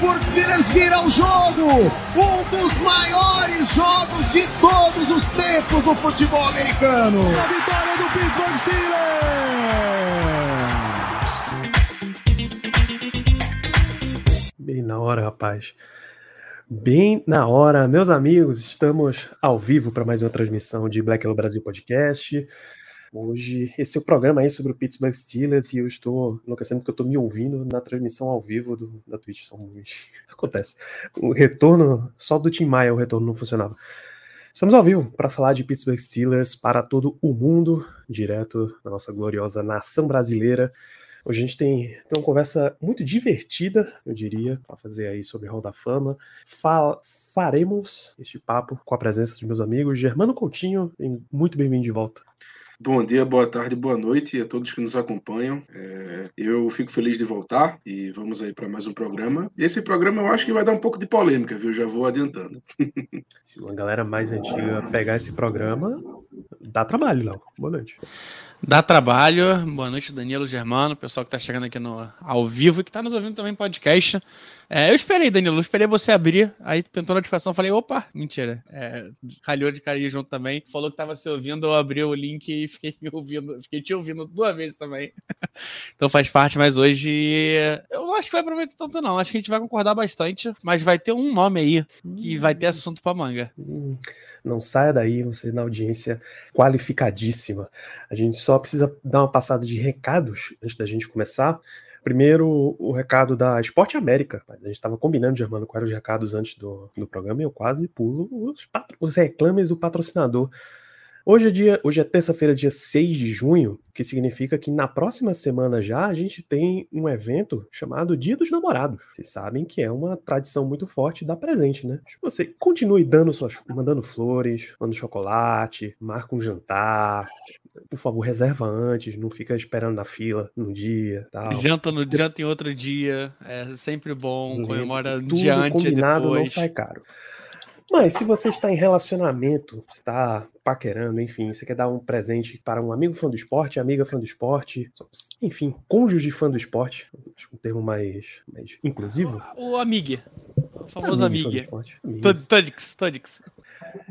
Steelers vira o jogo! Um dos maiores jogos de todos os tempos no futebol americano! A vitória do Pittsburgh Steelers! Bem na hora, rapaz. Bem na hora, meus amigos, estamos ao vivo para mais uma transmissão de Black Hello Brasil Podcast. Hoje, esse é o programa aí sobre o Pittsburgh Steelers e eu estou enlouquecendo porque eu estou me ouvindo na transmissão ao vivo do, da Twitch. São Acontece. O retorno, só do Tim Maia o retorno não funcionava. Estamos ao vivo para falar de Pittsburgh Steelers para todo o mundo, direto da nossa gloriosa nação brasileira. Hoje a gente tem, tem uma conversa muito divertida, eu diria, para fazer aí sobre Hall da Fama. Fa faremos este papo com a presença dos meus amigos. Germano Coutinho, muito bem-vindo de volta. Bom dia, boa tarde, boa noite a todos que nos acompanham. É, eu fico feliz de voltar e vamos aí para mais um programa. Esse programa eu acho que vai dar um pouco de polêmica, viu? Já vou adiantando. Se uma galera mais antiga pegar esse programa, dá trabalho, Léo. Boa noite. Dá trabalho. Boa noite, Danilo Germano, pessoal que está chegando aqui no, ao vivo e que está nos ouvindo também podcast. É, eu esperei, Danilo, eu esperei você abrir, aí pintou a notificação, falei, opa, mentira. É, calhou de cair junto também. Falou que estava se ouvindo, eu abri o link e fiquei me ouvindo, fiquei te ouvindo duas vezes também. então faz parte, mas hoje eu não acho que vai aproveitar tanto, não. Acho que a gente vai concordar bastante, mas vai ter um nome aí que vai ter assunto para manga. Não saia daí, você na audiência qualificadíssima. A gente só precisa dar uma passada de recados antes da gente começar. Primeiro, o recado da Esporte América. A gente estava combinando, Germano, quais eram os recados antes do, do programa e eu quase pulo os, os reclames do patrocinador. Hoje é, dia, hoje é terça-feira, dia 6 de junho, que significa que na próxima semana já a gente tem um evento chamado Dia dos Namorados. Vocês sabem que é uma tradição muito forte dar presente, né? Você continue dando suas, mandando flores, mandando chocolate, marca um jantar, por favor, reserva antes, não fica esperando na fila no dia. Tal. Janta no janta em outro dia, é sempre bom, comemora Tudo dia antes combinado depois. não sai caro. Mas se você está em relacionamento, você está paquerando, enfim, você quer dar um presente para um amigo fã do esporte, amiga fã do esporte, enfim, cônjuge fã do esporte, acho que um termo mais, mais inclusivo. O amiga, o famoso amiga. esporte, amigos.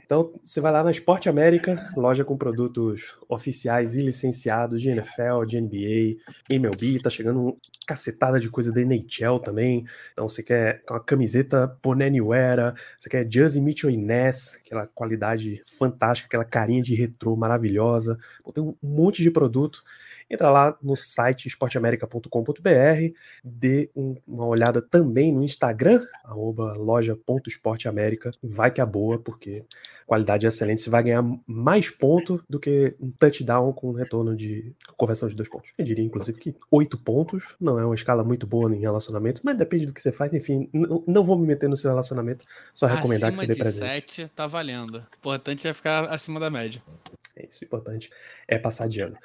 Então, você vai lá na Esporte América, loja com produtos oficiais e licenciados de NFL, de NBA, MLB, tá chegando uma cacetada de coisa da NHL também. Então, você quer uma camiseta Bonaniwera, você quer Jersey Mitchell Ness, aquela qualidade fantástica, aquela carinha de retrô maravilhosa. Pô, tem um monte de produto. Entra lá no site esporteamerica.com.br, dê um- uma olhada também no Instagram, arroba loja.esporteamerica. Vai que é boa, porque qualidade excelente, você vai ganhar mais ponto do que um touchdown com retorno de conversão de dois pontos. Eu diria, inclusive, que oito pontos não é uma escala muito boa em relacionamento, mas depende do que você faz. Enfim, não vou me meter no seu relacionamento, só recomendar Acima que você dê de presente. 7 tá valendo. O importante é ficar acima da média. É isso, o importante é passar de ano.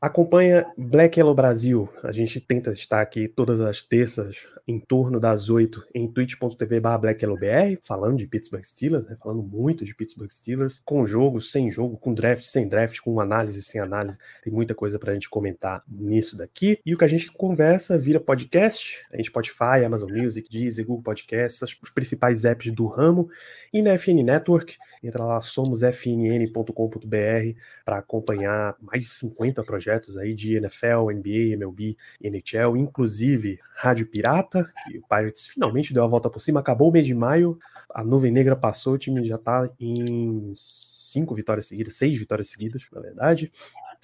Acompanha Black Yellow Brasil. A gente tenta estar aqui todas as terças, em torno das 8, em twitch.tv BlackYellowBR, falando de Pittsburgh Steelers, né? falando muito de Pittsburgh Steelers, com jogo, sem jogo, com draft, sem draft, com análise, sem análise. Tem muita coisa pra gente comentar nisso daqui. E o que a gente conversa vira podcast, em Spotify, Amazon Music, Deezer, Google Podcasts, os principais apps do ramo. E na FN Network, entra lá, somosfnn.com.br para acompanhar mais de 50 projetos aí de NFL, NBA, MLB NHL, inclusive Rádio Pirata, que o Pirates finalmente deu a volta por cima, acabou o mês de maio, a nuvem negra passou, o time já está em cinco vitórias seguidas, seis vitórias seguidas, na verdade.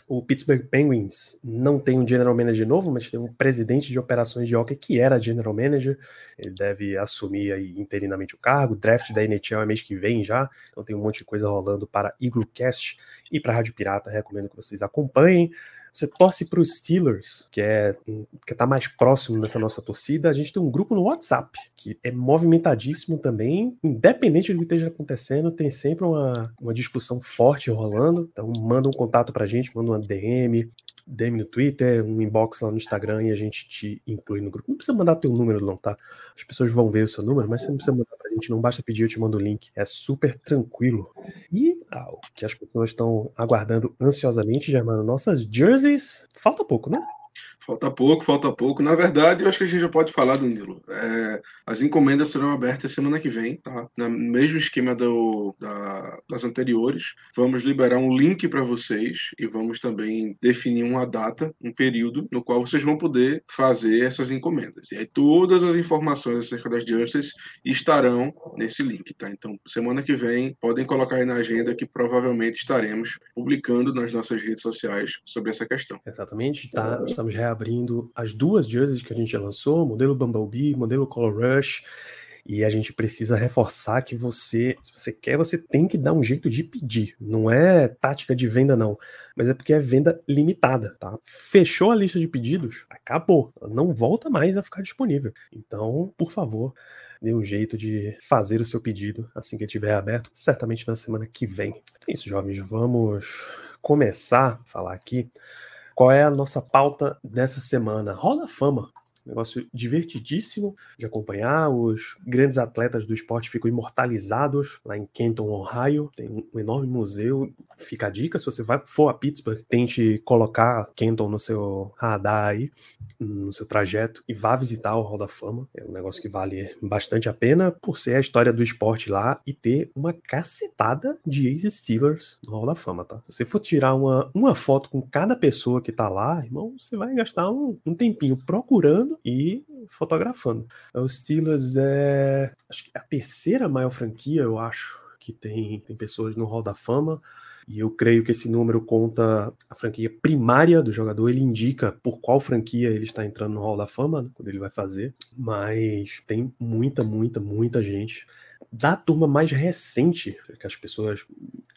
O Pittsburgh Penguins não tem um general manager novo, mas tem um presidente de operações de hockey que era general manager. Ele deve assumir aí interinamente o cargo. O draft da NHL é mês que vem já, então tem um monte de coisa rolando para IgluCast e para Rádio Pirata. Recomendo que vocês acompanhem. Você torce para os Steelers, que é que tá mais próximo dessa nossa torcida, a gente tem um grupo no WhatsApp que é movimentadíssimo também, independente do que esteja acontecendo, tem sempre uma, uma discussão forte rolando. Então manda um contato pra gente, manda uma DM, DM no Twitter, um inbox lá no Instagram e a gente te inclui no grupo. Não precisa mandar teu número, não, tá? As pessoas vão ver o seu número, mas você não precisa mandar pra gente, não basta pedir, eu te mando o link. É super tranquilo. E ah, o que as pessoas estão aguardando ansiosamente, Germano, nossas jerseys. Falta pouco, né? Falta pouco, falta pouco. Na verdade, eu acho que a gente já pode falar, Danilo. É, as encomendas serão abertas semana que vem, tá? No mesmo esquema do, da, das anteriores. Vamos liberar um link para vocês e vamos também definir uma data, um período, no qual vocês vão poder fazer essas encomendas. E aí todas as informações acerca das jerseys estarão nesse link, tá? Então, semana que vem, podem colocar aí na agenda que provavelmente estaremos publicando nas nossas redes sociais sobre essa questão. Exatamente, tá? Estamos reabrindo as duas jerseys que a gente já lançou, modelo Bumblebee, modelo Color Rush. E a gente precisa reforçar que você, se você quer, você tem que dar um jeito de pedir. Não é tática de venda, não. Mas é porque é venda limitada, tá? Fechou a lista de pedidos, acabou. Não volta mais a ficar disponível. Então, por favor, dê um jeito de fazer o seu pedido assim que estiver aberto, certamente na semana que vem. É isso, jovens. Vamos começar a falar aqui qual é a nossa pauta dessa semana? Rola Fama. Negócio divertidíssimo de acompanhar. Os grandes atletas do esporte ficam imortalizados lá em Kenton, Ohio. Tem um enorme museu. Fica a dica: se você vai, for a Pittsburgh, tente colocar Kenton no seu radar aí, no seu trajeto, e vá visitar o Hall da Fama. É um negócio que vale bastante a pena por ser a história do esporte lá e ter uma cacetada de ex-Steelers no Hall da Fama, tá? Se você for tirar uma, uma foto com cada pessoa que tá lá, irmão, você vai gastar um, um tempinho procurando e fotografando. O Steelers é acho que é a terceira maior franquia, eu acho, que tem, tem pessoas no Hall da Fama. E eu creio que esse número conta a franquia primária do jogador, ele indica por qual franquia ele está entrando no Hall da Fama, né, quando ele vai fazer. Mas tem muita, muita, muita gente da turma mais recente, que as pessoas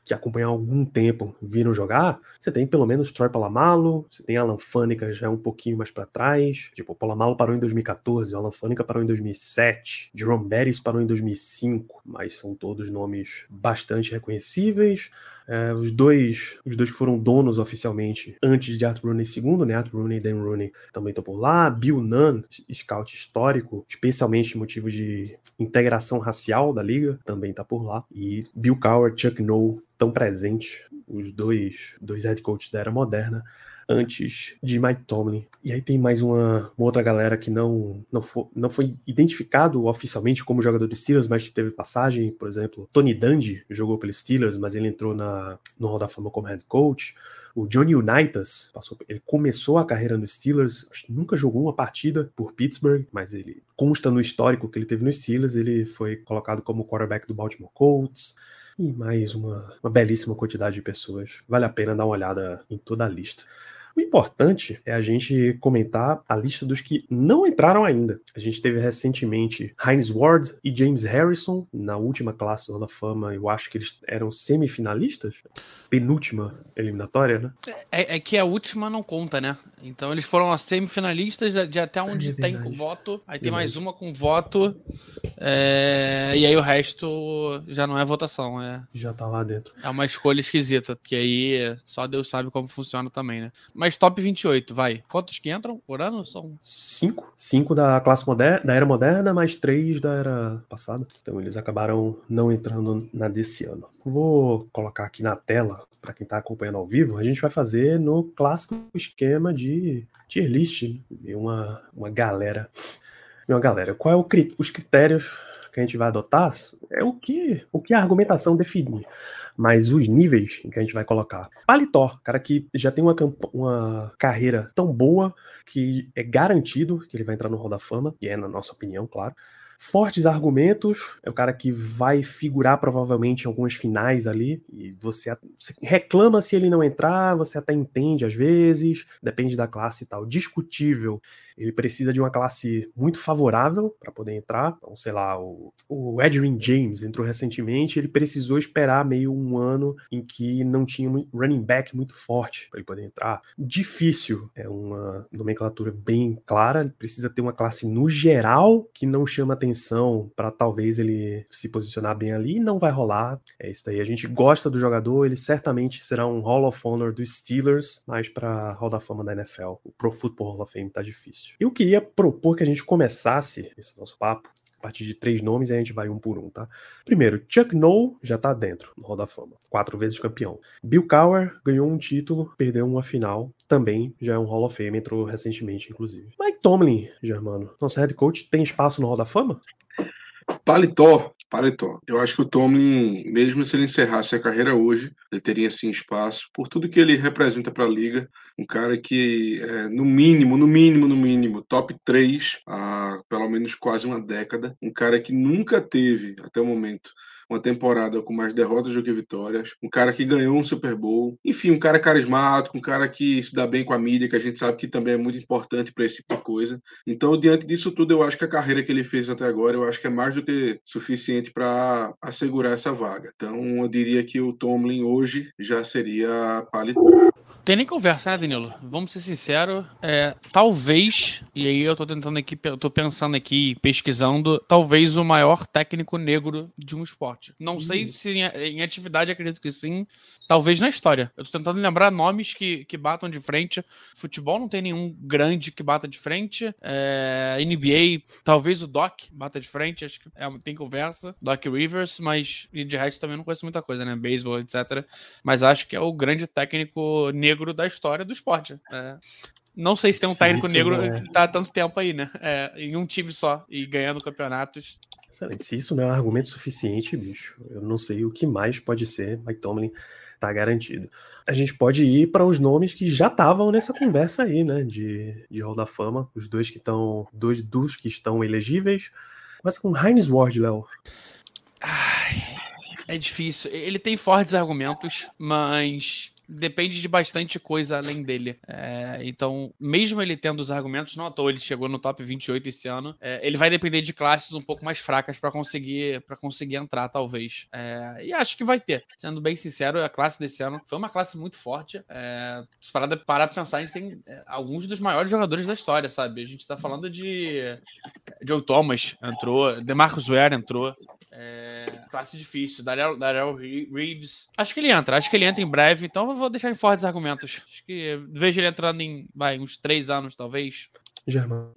que acompanham há algum tempo viram jogar, você tem pelo menos Troy Palamalo, você tem Alan Faneca já um pouquinho mais para trás, tipo, o Palamalo parou em 2014, Alan Faneca parou em 2007, Jerome Bettis parou em 2005, mas são todos nomes bastante reconhecíveis. É, os dois os dois que foram donos oficialmente antes de Art Rooney II, né? Art Rooney e Dan Rooney também estão por lá. Bill Nunn, scout histórico, especialmente motivo de integração racial da liga, também está por lá. E Bill Cowher, Chuck Noll estão presentes, os dois, dois head coaches da era moderna antes de Mike Tomlin. E aí tem mais uma, uma outra galera que não, não, for, não foi identificado oficialmente como jogador dos Steelers, mas que teve passagem, por exemplo, Tony Dungy jogou pelos Steelers, mas ele entrou na, no Hall da Fama como head coach. O Johnny Unitas passou, ele começou a carreira nos Steelers, nunca jogou uma partida por Pittsburgh, mas ele consta no histórico que ele teve nos Steelers, ele foi colocado como quarterback do Baltimore Colts e mais uma, uma belíssima quantidade de pessoas. Vale a pena dar uma olhada em toda a lista. O importante é a gente comentar a lista dos que não entraram ainda. A gente teve recentemente Heinz Ward e James Harrison na última classe da Fama. Eu acho que eles eram semifinalistas, penúltima eliminatória, né? É, é, que a última não conta, né? Então eles foram as semifinalistas de até onde é tem com voto. Aí tem mais uma com voto. É... E aí o resto já não é votação. É... Já tá lá dentro. É uma escolha esquisita, porque aí só Deus sabe como funciona também, né? Mas top 28, vai. Quantos que entram por ano? São cinco. Cinco da classe moderna, da era moderna, mais três da era passada. Então eles acabaram não entrando na desse ano. Vou colocar aqui na tela para quem está acompanhando ao vivo. A gente vai fazer no clássico esquema de tier list, né? uma uma galera. Uma galera, qual é o, os critérios que a gente vai adotar? É o que o que a argumentação definir mas os níveis em que a gente vai colocar. Paletó, cara que já tem uma, uma carreira tão boa que é garantido que ele vai entrar no Hall da Fama, e é na nossa opinião, claro. Fortes argumentos, é o cara que vai figurar provavelmente em algumas finais ali, e você, reclama se ele não entrar, você até entende às vezes, depende da classe e tal. Discutível, ele precisa de uma classe muito favorável para poder entrar. Então, sei lá, o, o Edwin James entrou recentemente, ele precisou esperar meio um ano em que não tinha um running back muito forte para ele poder entrar. Difícil, é uma nomenclatura bem clara, ele precisa ter uma classe no geral que não chama atenção para talvez ele se posicionar bem ali, não vai rolar. É isso aí. A gente gosta do jogador, ele certamente será um Hall of Honor dos Steelers, mas para Hall da Fama da NFL, o Pro Football Hall of Fame tá difícil. Eu queria propor que a gente começasse esse nosso papo a partir de três nomes e a gente vai um por um, tá? Primeiro, Chuck Noll já tá dentro no Hall da Fama, quatro vezes campeão. Bill Cowher ganhou um título, perdeu uma final, também já é um Hall of Fame, entrou recentemente, inclusive. Mike Tomlin, Germano, nosso head coach, tem espaço no Hall da Fama? Paletó, paletó. Eu acho que o Tomlin, mesmo se ele encerrasse a carreira hoje, ele teria sim espaço por tudo que ele representa para a liga. Um cara que, é, no mínimo, no mínimo, no mínimo, top 3 há pelo menos quase uma década. Um cara que nunca teve, até o momento, uma temporada com mais derrotas do que vitórias, um cara que ganhou um Super Bowl, enfim, um cara carismático, um cara que se dá bem com a mídia, que a gente sabe que também é muito importante para esse tipo de coisa. Então, diante disso tudo, eu acho que a carreira que ele fez até agora, eu acho que é mais do que suficiente para assegurar essa vaga. Então, eu diria que o Tomlin hoje já seria paletó. Tem nem conversa, né, Danilo? Vamos ser sinceros. É, talvez, e aí eu tô tentando aqui, eu tô pensando aqui, pesquisando, talvez o maior técnico negro de um esporte. Não sei se em, em, atividade, acredito que sim. Talvez na história. Eu tô tentando lembrar nomes que, que batam de frente. Futebol não tem nenhum grande que bata de frente. É, NBA, talvez o Doc bata de frente. Acho que é, tem conversa. Doc Rivers, mas de resto também não conheço muita coisa, né? Beisebol, etc. Mas acho que é o grande técnico negro da história do esporte. É, não sei se tem um se técnico negro é... que tá há tanto tempo aí, né? É, em um time só e ganhando campeonatos. Excelente. Se isso não é um argumento suficiente, bicho, eu não sei o que mais pode ser. Mike Tomlin tá garantido. A gente pode ir para os nomes que já estavam nessa conversa aí, né? De, de Hall da Fama. Os dois que estão. Dois dos que estão elegíveis. Começa com Heinz Ward, Léo. Ai, é difícil. Ele tem fortes argumentos, mas depende de bastante coisa além dele. É, então, mesmo ele tendo os argumentos, não à toa ele chegou no top 28 esse ano, é, ele vai depender de classes um pouco mais fracas para conseguir para conseguir entrar, talvez. É, e acho que vai ter. Sendo bem sincero, a classe desse ano foi uma classe muito forte. É, se parar, pra pensar, a gente tem é, alguns dos maiores jogadores da história, sabe? A gente tá falando de Joe Thomas entrou, DeMarcus Ware entrou, é, classe difícil. Darrell, Darrell Reeves. Acho que ele entra. Acho que ele entra em breve. Então vou deixar em fortes argumentos. Acho que vejo ele entrando em vai, uns três anos, talvez. Germano.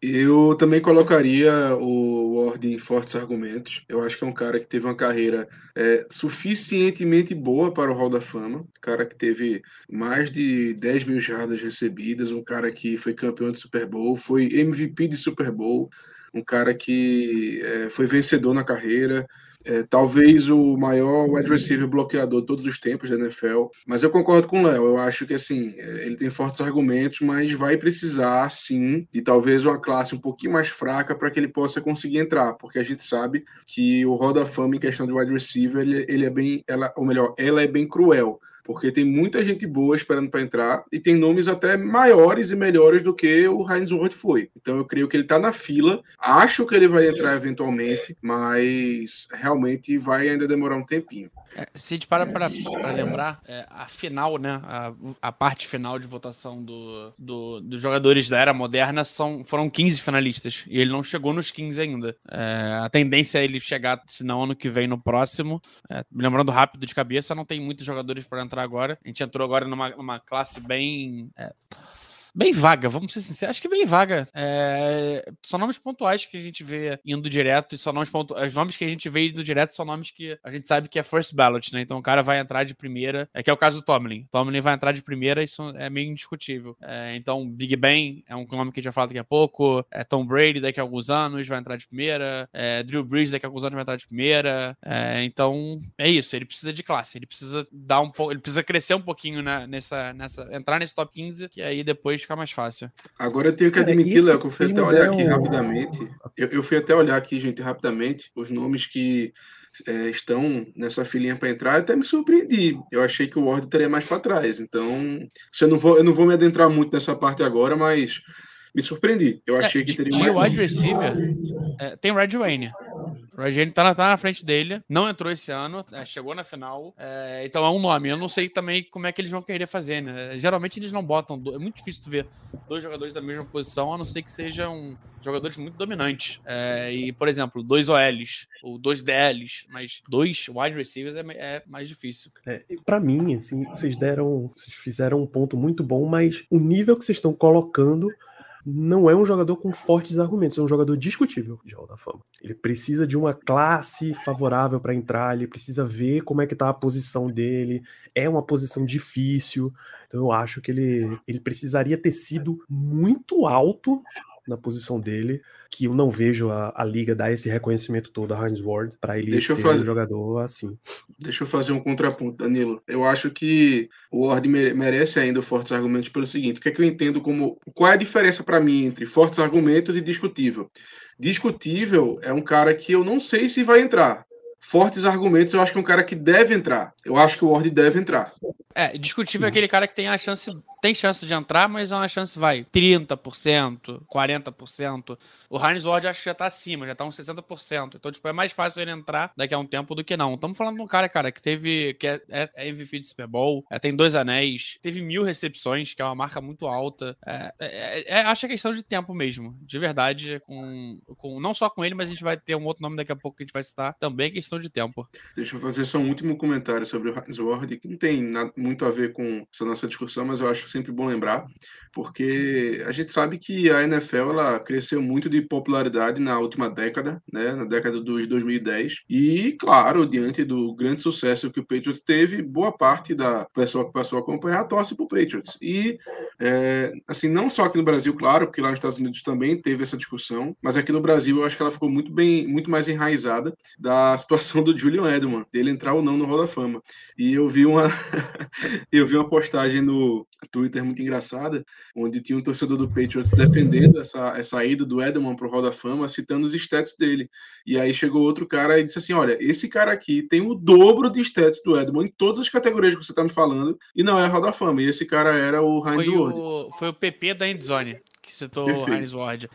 Eu também colocaria o Ward em fortes argumentos. Eu acho que é um cara que teve uma carreira é, suficientemente boa para o Hall da Fama. Um cara que teve mais de 10 mil jardas recebidas. Um cara que foi campeão de Super Bowl, foi MVP de Super Bowl um cara que é, foi vencedor na carreira, é, talvez o maior wide receiver bloqueador de todos os tempos da NFL. Mas eu concordo com o Léo. Eu acho que assim é, ele tem fortes argumentos, mas vai precisar sim de talvez uma classe um pouquinho mais fraca para que ele possa conseguir entrar, porque a gente sabe que o Roda Fama em questão de wide receiver ele, ele é bem, ela, ou melhor, ela é bem cruel porque tem muita gente boa esperando para entrar e tem nomes até maiores e melhores do que o Heinz Ward foi. Então eu creio que ele está na fila. Acho que ele vai entrar eventualmente, mas realmente vai ainda demorar um tempinho. É, se a gente para para lembrar, é, a final, né, a, a, parte final de votação do, do, dos jogadores da era moderna são, foram 15 finalistas e ele não chegou nos 15 ainda. É, a tendência é ele chegar, se não ano que vem, no próximo. É, lembrando rápido de cabeça, não tem muitos jogadores para entrar agora. A gente entrou agora numa, numa classe bem. É, bem vaga, vamos ser sinceros. Acho que bem vaga. É... São nomes pontuais que a gente vê indo direto, e são nomes pontu... Os nomes que a gente vê indo direto são nomes que a gente sabe que é first ballot, né? Então o cara vai entrar de primeira. É que é o caso do Tomlin. Tomlin vai entrar de primeira, isso é meio indiscutível. É... Então, Big Ben é um nome que a gente vai falar daqui a pouco. É Tom Brady daqui a alguns anos vai entrar de primeira. É... Drew Brees daqui a alguns anos vai entrar de primeira. É... Então, é isso. Ele precisa de classe. Ele precisa dar um pouco. Ele precisa crescer um pouquinho né? nessa, nessa. entrar nesse top 15, que aí depois ficar mais fácil. Agora eu tenho que admitir, Léo, que eu fui até olhar aqui rapidamente. Eu, eu, fui até olhar aqui, gente, rapidamente, os nomes que é, estão nessa filinha para entrar, até me surpreendi. Eu achei que o Ward teria mais para trás. Então, eu não, vou, eu não vou me adentrar muito nessa parte agora, mas me surpreendi. Eu é, achei é, que teria mais. wide receiver, é, tem Red Wayne. O Red tá, tá na frente dele, não entrou esse ano, é, chegou na final, é, então é um nome. Eu não sei também como é que eles vão querer fazer, né? Geralmente eles não botam, é muito difícil tu ver dois jogadores da mesma posição, a não ser que sejam jogadores muito dominantes. É, e, por exemplo, dois OLs ou dois DLs, mas dois wide receivers é, é mais difícil. É, para mim, assim, vocês deram, vocês fizeram um ponto muito bom, mas o nível que vocês estão colocando não é um jogador com fortes argumentos, é um jogador discutível. De Hall da Fama. Ele precisa de uma classe favorável para entrar, ele precisa ver como é que tá a posição dele, é uma posição difícil, então eu acho que ele, ele precisaria ter sido muito alto na posição dele, que eu não vejo a, a liga dar esse reconhecimento todo a Heinz Ward para ele Deixa ser fazer... um jogador assim. Deixa eu fazer um contraponto, Danilo. Eu acho que o Ward merece ainda fortes argumentos pelo seguinte: o que é que eu entendo como. Qual é a diferença para mim entre fortes argumentos e discutível? Discutível é um cara que eu não sei se vai entrar fortes argumentos, eu acho que é um cara que deve entrar. Eu acho que o Ward deve entrar. É, discutível é aquele cara que tem a chance, tem chance de entrar, mas é uma chance, vai, 30%, 40%. O Heinz Ward acho que já tá acima, já tá uns 60%. Então, tipo, é mais fácil ele entrar daqui a um tempo do que não. Estamos falando de um cara, cara, que teve, que é, é, é MVP de Super Bowl, é, tem dois anéis, teve mil recepções, que é uma marca muito alta. É, é, é, acho que é questão de tempo mesmo, de verdade, com, com, não só com ele, mas a gente vai ter um outro nome daqui a pouco que a gente vai citar, também é questão de tempo. Deixa eu fazer só um último comentário sobre o Heinz Ward, que não tem nada muito a ver com essa nossa discussão, mas eu acho sempre bom lembrar, porque a gente sabe que a NFL ela cresceu muito de popularidade na última década, né, na década dos 2010, e claro, diante do grande sucesso que o Patriots teve, boa parte da pessoa que passou a acompanhar torce para o Patriots. E, é, assim, não só aqui no Brasil, claro, porque lá nos Estados Unidos também teve essa discussão, mas aqui no Brasil eu acho que ela ficou muito bem, muito mais enraizada da situação do Julian Edelman, dele entrar ou não no Hall da Fama. E eu vi uma eu vi uma postagem no muito engraçada, onde tinha um torcedor do Patriots defendendo essa, essa ida do Edelman pro Hall da Fama, citando os stats dele. E aí chegou outro cara e disse assim: olha, esse cara aqui tem o dobro de stats do Edelman em todas as categorias que você tá me falando, e não é Hall da Fama. E esse cara era o Heinz foi Ward. O, foi o PP da Endzone, que citou Perfeito. o Heinz Ward.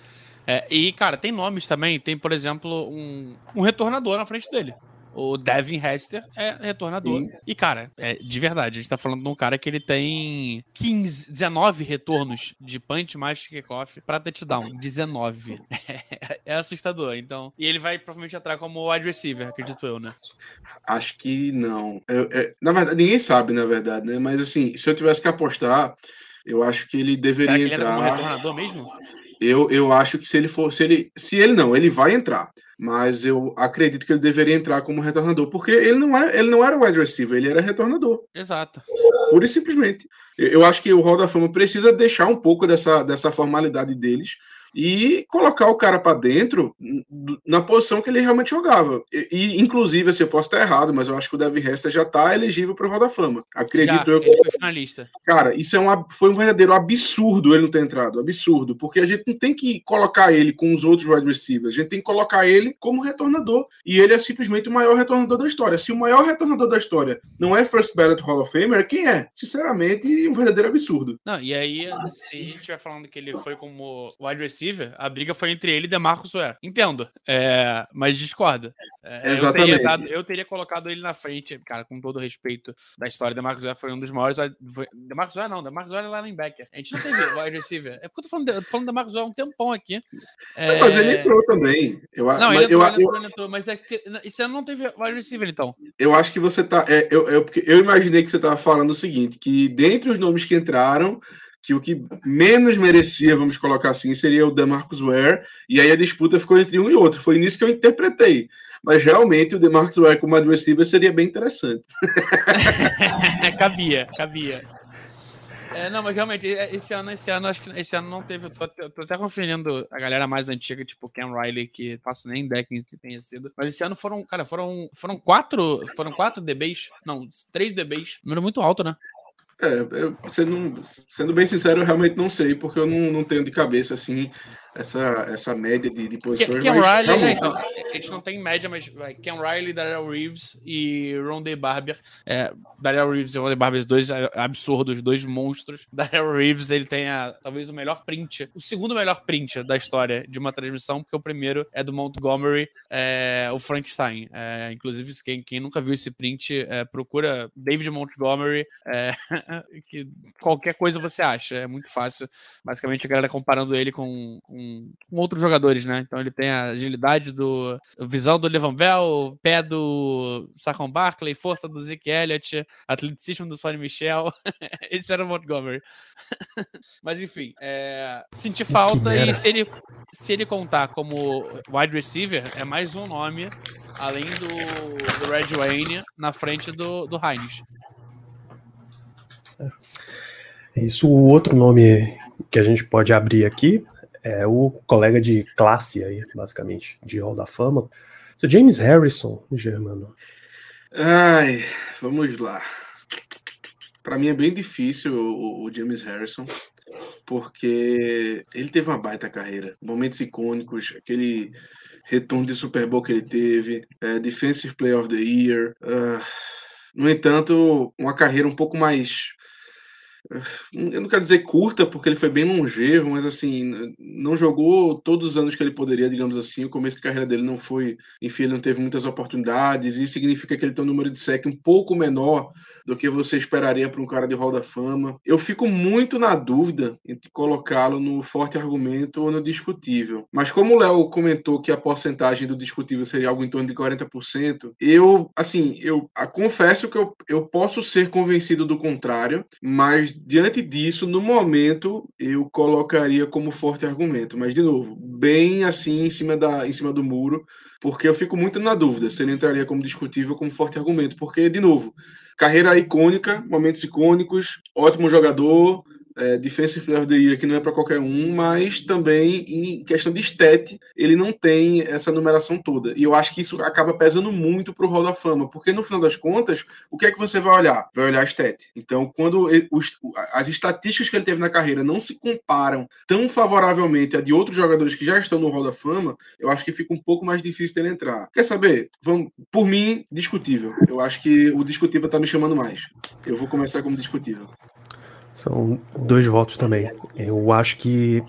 É, e, cara, tem nomes também. Tem, por exemplo, um, um retornador na frente dele. O Devin Hester é retornador. Sim. E, cara, é, de verdade, a gente tá falando de um cara que ele tem 15, 19 retornos de punch mais kickoff pra touchdown. 19. é assustador, então. E ele vai provavelmente entrar como wide receiver, acredito eu, né? Acho que não. Eu, é, na verdade, ninguém sabe, na verdade, né? Mas, assim, se eu tivesse que apostar, eu acho que ele deveria Será que entrar. Ele é um retornador mesmo? Eu, eu acho que se ele for, se ele, se ele não, ele vai entrar, mas eu acredito que ele deveria entrar como retornador, porque ele não é, ele não era wide receiver, ele era retornador. Exato. Pura e simplesmente. Eu, eu acho que o Hall da Fama precisa deixar um pouco dessa, dessa formalidade deles e colocar o cara para dentro na posição que ele realmente jogava. E, e, inclusive, assim, eu posso estar errado, mas eu acho que o Devin Hester já está elegível para o Roda Fama. Acredito já, eu. Ele foi finalista. Cara, isso é um, foi um verdadeiro absurdo ele não ter entrado. Absurdo. Porque a gente não tem que colocar ele com os outros wide receivers. A gente tem que colocar ele como retornador. E ele é simplesmente o maior retornador da história. Se o maior retornador da história não é First Ballot Hall of Famer, quem é? Sinceramente, um verdadeiro absurdo. Não, e aí, se a gente estiver falando que ele foi como wide receiver, receiver, a briga foi entre ele e Demarcus Ware. Entendo, é, mas discorda. É. Eu teria, dado, eu teria, colocado ele na frente, cara, com todo o respeito da história. Demarcus Ware foi um dos maiores. Foi, Demarcus Ware não, Demarcus Ware é lá linebacker. A gente não teve wide receiver. É porque eu tô falando, eu tô falando Demarcus Ware há um tempão aqui. É... Mas ele entrou também. Eu, não, ele entrou, eu, ele entrou, eu, ele entrou, mas é que, esse ano não teve wide receiver, então. Eu acho que você tá. É, eu, eu, eu imaginei que você tava falando o seguinte: que dentre os nomes que entraram que o que menos merecia, vamos colocar assim, seria o DeMarcus Ware, e aí a disputa ficou entre um e outro. Foi nisso que eu interpretei. Mas realmente o DeMarcus Ware como receiver seria bem interessante. cabia, cabia. É, não, mas realmente, é, esse ano, esse ano, acho que esse ano não teve. Eu tô, tô, até conferindo a galera mais antiga, tipo Ken Riley, que faço nem ideia quem tenha sido. Mas esse ano foram, cara, foram, foram quatro. Foram quatro DBs. Não, três DBs. Número muito alto, né? É, eu, sendo, sendo bem sincero, eu realmente não sei, porque eu não, não tenho de cabeça assim essa, essa média de, de posições. Ken mas Riley, é, realmente- então, a gente não tem média, mas vai, Ken Riley, Daryl Reeves e Rondé Barber. É, Daryl Reeves e Rondé Barber, dois é, absurdos, dois monstros. Daryl Reeves, ele tem a, talvez o melhor print, o segundo melhor print da história de uma transmissão, porque o primeiro é do Montgomery, é, o Frankenstein. É, inclusive, quem, quem nunca viu esse print, é, procura David Montgomery, é, que qualquer coisa você acha, é muito fácil. Basicamente, a galera comparando ele com, com, com outros jogadores, né? Então, ele tem a agilidade do. visão do Levan Bell, pé do Saquon Barkley, força do Zeke Elliott, atleticismo do Sonny Michel. Esse era o Montgomery. Mas, enfim, é, senti falta e se ele, se ele contar como wide receiver, é mais um nome. Além do, do Red Wayne na frente do, do Heinz. Isso, o outro nome que a gente pode abrir aqui é o colega de classe aí, basicamente, de Hall da Fama. Seu James Harrison, Germano. Ai, vamos lá. Para mim é bem difícil o, o James Harrison, porque ele teve uma baita carreira, momentos icônicos, aquele retorno de Super Bowl que ele teve, é, Defensive Player of the Year. ah, no entanto, uma carreira um pouco mais eu não quero dizer curta, porque ele foi bem longevo, mas assim, não jogou todos os anos que ele poderia, digamos assim. O começo da carreira dele não foi, enfim, ele não teve muitas oportunidades, e significa que ele tem um número de sec um pouco menor do que você esperaria para um cara de Hall da Fama. Eu fico muito na dúvida entre colocá-lo no forte argumento ou no discutível. Mas como o Léo comentou que a porcentagem do discutível seria algo em torno de 40%, eu, assim, eu ah, confesso que eu, eu posso ser convencido do contrário, mas diante disso, no momento, eu colocaria como forte argumento. Mas, de novo, bem assim em cima, da, em cima do muro, porque eu fico muito na dúvida se ele entraria como discutível como forte argumento. Porque, de novo, carreira icônica, momentos icônicos, ótimo jogador, é, Defensive Player of the Year, que não é para qualquer um, mas também em questão de stat, ele não tem essa numeração toda. E eu acho que isso acaba pesando muito para o Hall da Fama, porque no final das contas, o que é que você vai olhar? Vai olhar a stat. Então, quando ele- os- as estatísticas que ele teve na carreira não se comparam tão favoravelmente a de outros jogadores que já estão no Hall da Fama, eu acho que fica um pouco mais difícil dele entrar. Quer saber? Vamos, por mim, discutível. Eu acho que o discutível tá me chamando mais. Eu vou começar como discutível. São dois votos também. Eu acho que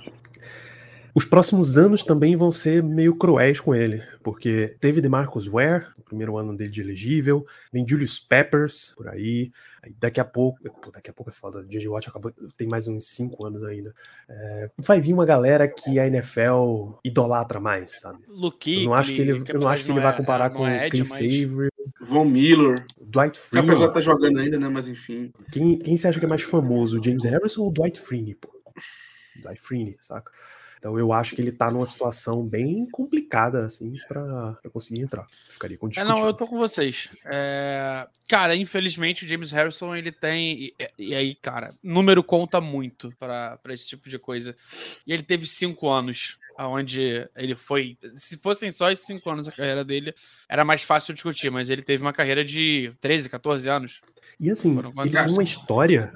os próximos anos também vão ser meio cruéis com ele, porque teve DeMarcus Ware, no primeiro ano dele de elegível, vem Julius Peppers por aí, daqui a pouco, pô, daqui a pouco é foda, J.J. Watt acabou, tem mais uns cinco anos ainda. É, vai vir uma galera que a NFL idolatra mais, sabe? Luke Eu não acho que ele, eu não acho que ele vai comparar com é Clay Favre, Von Miller, Dwight que Freeney. apesar de estar jogando ainda, né? Mas enfim. Quem, quem você acha que é mais famoso, James Harrison ou Dwight Freeney, pô? Dwight Freeney, saca? Então eu acho que ele tá numa situação bem complicada, assim, pra conseguir entrar. Ficaria com É, não, eu tô com vocês. É, Cara, infelizmente o James Harrison ele tem. E, e aí, cara, número conta muito pra esse tipo de coisa. E ele teve cinco anos. Onde ele foi. Se fossem só esses cinco anos a carreira dele, era mais fácil discutir, mas ele teve uma carreira de 13, 14 anos. E assim, ele tem uma história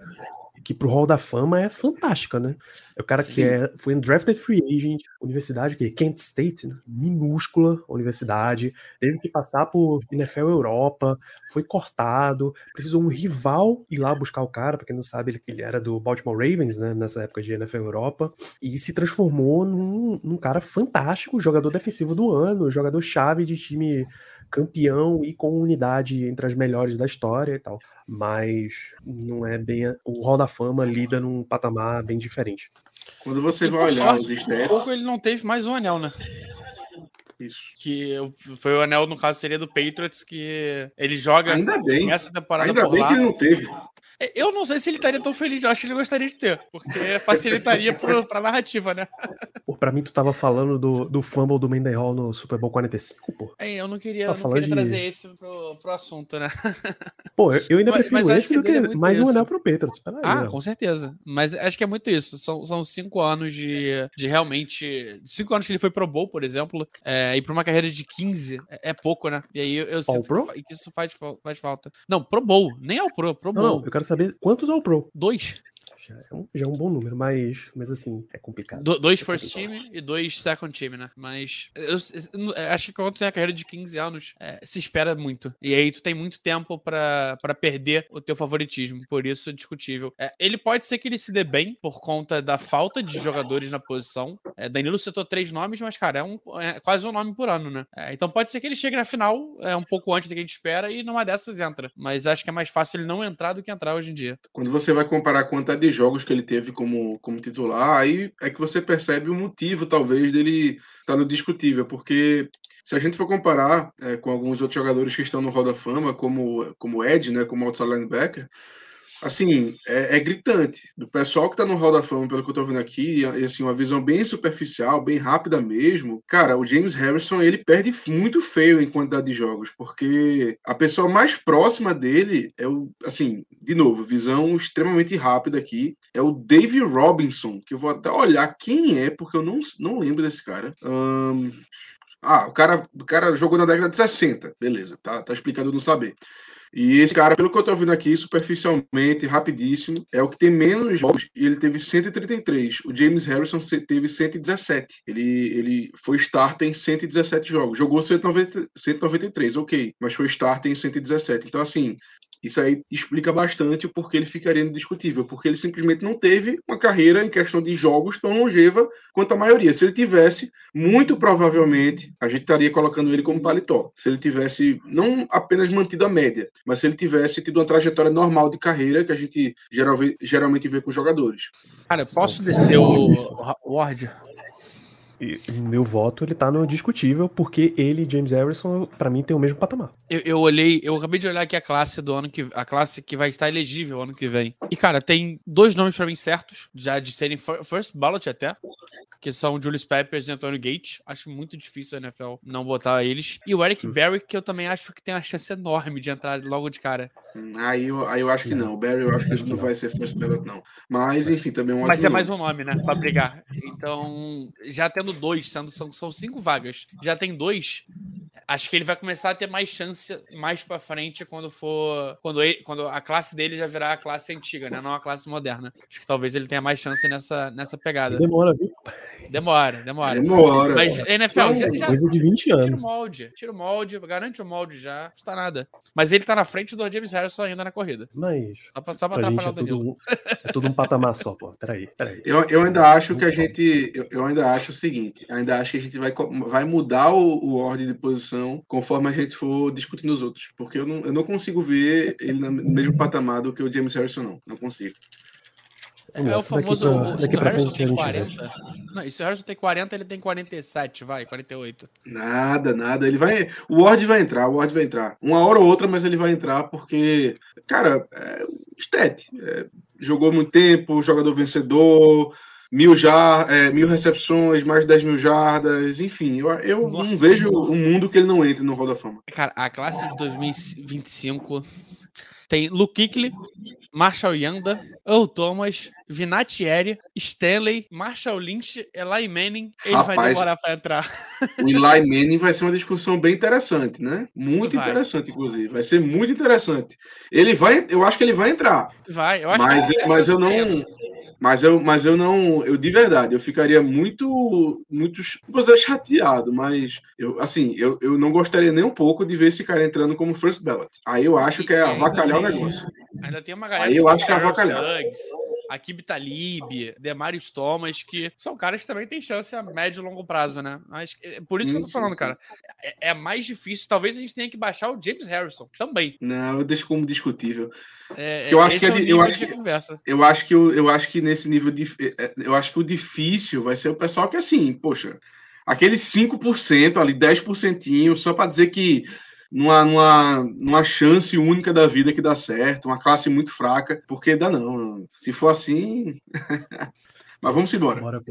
que pro Hall da Fama é fantástica, né? É o cara que Sim. é, foi um drafted free agent, universidade que Kent State, né? minúscula universidade, teve que passar por NFL Europa, foi cortado, precisou um rival ir lá buscar o cara, pra quem não sabe, ele, ele era do Baltimore Ravens, né, nessa época de NFL Europa, e se transformou num, num cara fantástico, jogador defensivo do ano, jogador chave de time campeão e com unidade entre as melhores da história e tal. Mas não é bem. a- O Hall da Fama lida num patamar bem diferente. Quando você E, vai olhar sorte, os stats. pouco ele não teve mais um anel, né? Isso. Que foi o anel, no caso, seria do Patriots, que ele joga Ainda bem. essa temporada Ainda por bem lá. que ele não teve. Eu não sei se ele estaria tão feliz, eu acho que ele gostaria de ter, porque facilitaria pro, pra narrativa, né? Pô, pra mim, tu tava falando do, do fumble do Mendy Hall no Super Bowl 45, pô. É, eu não queria, eu não queria de- trazer esse pro, pro assunto, né? Pô, eu, eu ainda Mas- prefiro mas acho esse que do dele que é muito mais um isso. anel pro Patriots. Ah, ó. com certeza. Mas acho que é muito isso. São, são cinco anos de, de realmente. Cinco anos que ele foi pro Bowl, por exemplo. É, e pra uma carreira de 15 é, é pouco, né? E aí eu, eu sinto que, que isso faz, fa- faz falta. Não, Pro Bowl. Nem ao Pro, Pro Não, Bowl. não, eu quero saber quantos All Pro. Dois. Já é um, já é um bom número, mas, mas assim, é complicado. Do- dois É first complicado. team e dois second team, né? Mas eu, eu- eu acho que quando tem a carreira de 15 anos, é, se espera muito. E aí tu tem muito tempo pra pra perder o teu favoritismo. Por isso é discutível. É, ele pode ser que ele se dê bem por conta da falta de jogadores na posição. É, Danilo citou três nomes, mas, cara, é, um, é quase um nome por ano, né? É, então pode ser que ele chegue na final é, um pouco antes do que a gente espera e numa dessas entra. Mas acho que é mais fácil ele não entrar do que entrar hoje em dia. Quando você vai comparar a quantidade jogos que ele teve como, como titular, aí é que você percebe o motivo, talvez, dele estar no discutível, porque se a gente for comparar é, com alguns outros jogadores que estão no Hall da Fama, como, como Ed, né, como outside linebacker, assim, é, é gritante. Do pessoal que tá no Hall da Fama, pelo que eu tô vendo aqui, e assim, uma visão bem superficial, bem rápida mesmo, cara, o James Harrison, ele perde muito feio em quantidade de jogos, porque a pessoa mais próxima dele é o, assim, de novo, visão extremamente rápida aqui, é o Dave Robinson, que eu vou até olhar quem é, porque eu não, não lembro desse cara. Ahn, ah, o cara, o cara jogou na década de 60, beleza, tá, tá explicado não saber. E esse cara, pelo que eu tô vendo aqui, superficialmente, rapidíssimo, é o que tem menos jogos e ele teve 133. O James Harrison teve 117. Ele, ele foi starter em 117 jogos. Jogou 190, 193, ok, mas foi starter em 117. Então, assim, isso aí explica bastante o porquê ele ficaria indiscutível, porque ele simplesmente não teve uma carreira em questão de jogos tão longeva quanto a maioria. Se ele tivesse, muito provavelmente a gente estaria colocando ele como paletó. Se ele tivesse não apenas mantido a média, mas se ele tivesse tido uma trajetória normal de carreira que a gente geral- geralmente vê com jogadores. Cara, eu posso descer o Ward? E o meu voto, ele tá no discutível, porque ele e James Harrison, pra mim, tem o mesmo patamar. Eu, eu olhei, eu acabei de olhar aqui a classe do ano que a classe que vai estar elegível ano que vem. E cara, tem dois nomes pra mim certos, já de serem fir- first ballot até, que são Julius Peppers e Antonio Gates. Acho muito difícil a NFL não botar eles. E o Eric Berry, que eu também acho que tem uma chance enorme de entrar logo de cara. Hum, Aí eu, aí eu acho que não. O Barry, eu acho que ele não vai ser first ballot, não. Mas, enfim, também é um Mas é mais um nome, né? Pra brigar. Então, já tendo dois, sendo, são, são cinco vagas, já tem dois. Acho que ele vai começar a ter mais chance mais pra frente quando for. Quando, ele- quando a classe dele já virar a classe antiga, né? Não a classe moderna. Acho que talvez ele tenha mais chance nessa, nessa pegada. Demora, viu? Demora, demora. Demora. Mas NFL, já, já Coisa de 20 tira o anos. molde. Tira o molde, garante o molde já. Não custa nada. Mas ele tá na frente do James Harrison ainda na corrida. Mas Só pra, só pra pra gente atrapalhar é o Danilo. tudo, um, é tudo um patamar só, pô. Peraí, peraí. Eu, eu ainda acho que a gente. Eu, eu ainda acho o seguinte: ainda acho que a gente vai, vai mudar o, o ordem de posição conforme a gente for discutindo os outros. Porque eu não, eu não consigo ver ele no mesmo patamar do que o James Harrison, não. Não consigo. Vamos É o nessa. Daqui famoso. pra- o- daqui o Harrison frente tem gente vê. 40. Não, e se o Harrison tem 40, ele tem 47, vai, 48. Nada, nada. Ele vai. O Ward vai entrar, o Ward vai entrar. Uma hora ou outra, mas ele vai entrar porque, cara, é, Stet, é, jogou muito tempo, jogador vencedor, mil, jar, é, mil recepções, mais de 10 mil jardas, enfim. Eu, eu não Nossa, vejo nossa. um mundo que ele não entre no Hall da Fama. Cara, a classe de 2025 tem Luke Kuechly, Marshall Yanda, Earl Thomas, Vinatieri, Stanley, Marshall Lynch, Eli Manning. Ele vai Rapaz. demorar pra entrar. O Eli Manning vai ser uma discussão bem interessante, né? Muito Vai. interessante, inclusive. Vai ser muito interessante. Ele vai, eu acho que ele vai entrar. Vai, eu acho mas, que mas eu não. Mas eu, mas eu não. Eu de verdade, eu ficaria muito. muito vou dizer chateado, mas eu, assim, eu, eu não gostaria nem um pouco de ver esse cara entrando como first ballot. Aí eu acho que é avacalhar o negócio. Ainda tem uma galera. Aí eu acho que é avacalhar. Suggs, Akib Talib, Demarius Thomas, que são caras que também têm chance a médio e longo prazo, né? Mas é por isso que eu tô falando, cara. É, é mais difícil. Talvez a gente tenha que baixar o James Harrison também. Não, eu deixo como discutível. É, Eu acho esse que é o é de- nível eu acho que- conversa. Eu acho que eu, eu acho que nesse nível de. Eu acho que o difícil vai ser o pessoal que, assim, poxa, aqueles 5% ali, 10%, só para dizer que numa, numa, numa chance única da vida que dá certo, uma classe muito fraca, porque dá não. Se for assim. Mas vamos embora. Bora,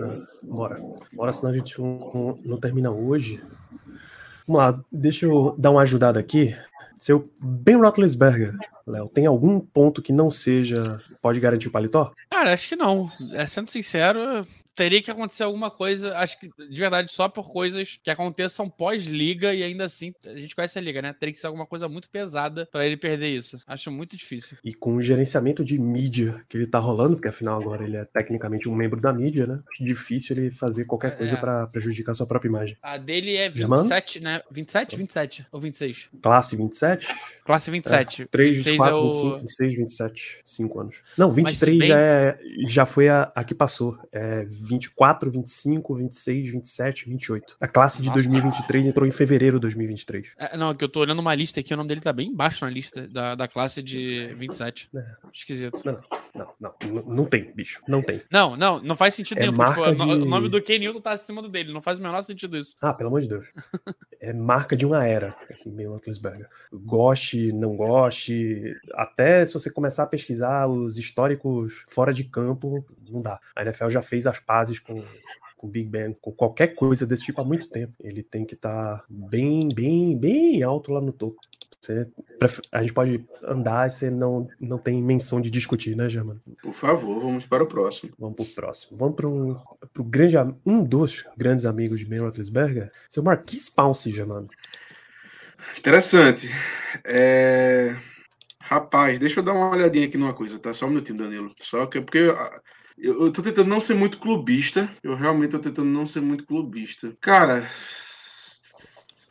bora. Bora, senão a gente não, não termina hoje. Vamos lá, deixa eu dar uma ajudada aqui. Seu Ben Roethlisberger, Léo, tem algum ponto que não seja pode garantir o paletó? Cara, acho que não. É, sendo sincero, teria que acontecer alguma coisa, acho que de verdade só por coisas que aconteçam pós-liga e ainda assim, a gente conhece a liga, né? Teria que ser alguma coisa muito pesada para ele perder isso. Acho muito difícil. E com o gerenciamento de mídia que ele tá rolando, porque afinal agora ele é tecnicamente um membro da mídia, né? Acho difícil ele fazer qualquer coisa É. para prejudicar sua própria imagem. A dele é Germano? 27, né? 27? 27 ou 26? Classe 27? Classe 27. 3, 26 24, é o... 25, 26, 27, 5 anos. Não, Mas se 23 bem- já, é, já foi a, a que passou. É 24, 25, 26, 27, 28. A classe de Nossa. 2023 entrou em fevereiro de 2023. É, não, que eu tô olhando uma lista aqui, o nome dele tá bem embaixo na lista da, da classe de 27. É. Esquisito. Não, não, não, não, não tem, bicho, não tem. Não, não, não faz sentido É nenhum. porque, Tipo, marca o no- de- o nome do Ken Newton tá acima do dele. Não faz o menor sentido isso. Ah, pelo amor de Deus. É marca de uma era, assim, meio Atlasberger. Goste, não goste, até se você começar a pesquisar os históricos fora de campo, não dá. A NFL já fez as pazes com com Big Ben, com qualquer coisa desse tipo há muito tempo. Ele tem que estar bem, bem, bem alto lá no topo. Você a gente pode andar e você não, não tem menção de discutir, né, Germano? Por favor, vamos para o próximo. Vamos pro próximo. Vamos para um, pro grande, um dos grandes amigos de Ben Roethlisberger, seu Marquis Pounce, Germano. Interessante. É, Rapaz, deixa eu dar uma olhadinha aqui numa coisa, tá? Só um minutinho, Danilo. Só que porque ah, eu, eu tô tentando não ser muito clubista. Eu realmente tô tentando não ser muito clubista. Cara,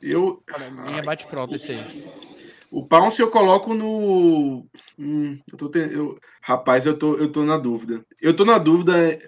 eu Olha, minha bate pronto esse aí. o Pounce eu coloco no. Hum, eu tô eu- Rapaz, eu tô, eu tô na dúvida. Eu tô na dúvida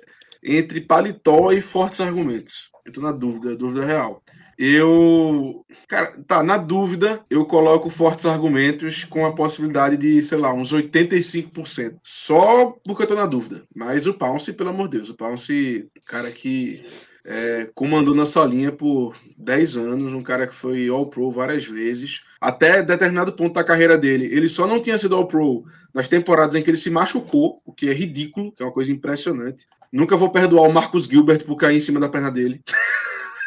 entre paletó e fortes argumentos. Eu tô na dúvida, dúvida real. Eu. Cara, tá, na dúvida, eu coloco fortes argumentos com a possibilidade de, sei lá, uns 85%. Só porque eu tô na dúvida. Mas o Pounce, pelo amor de Deus, o Pounce, cara que é, comandou na linha por 10 anos, um cara que foi All-Pro várias vezes. Até determinado ponto da carreira dele, ele só não tinha sido All-Pro nas temporadas em que ele se machucou, o que é ridículo, que é uma coisa impressionante. Nunca vou perdoar o Marcus Gilbert por cair em cima da perna dele.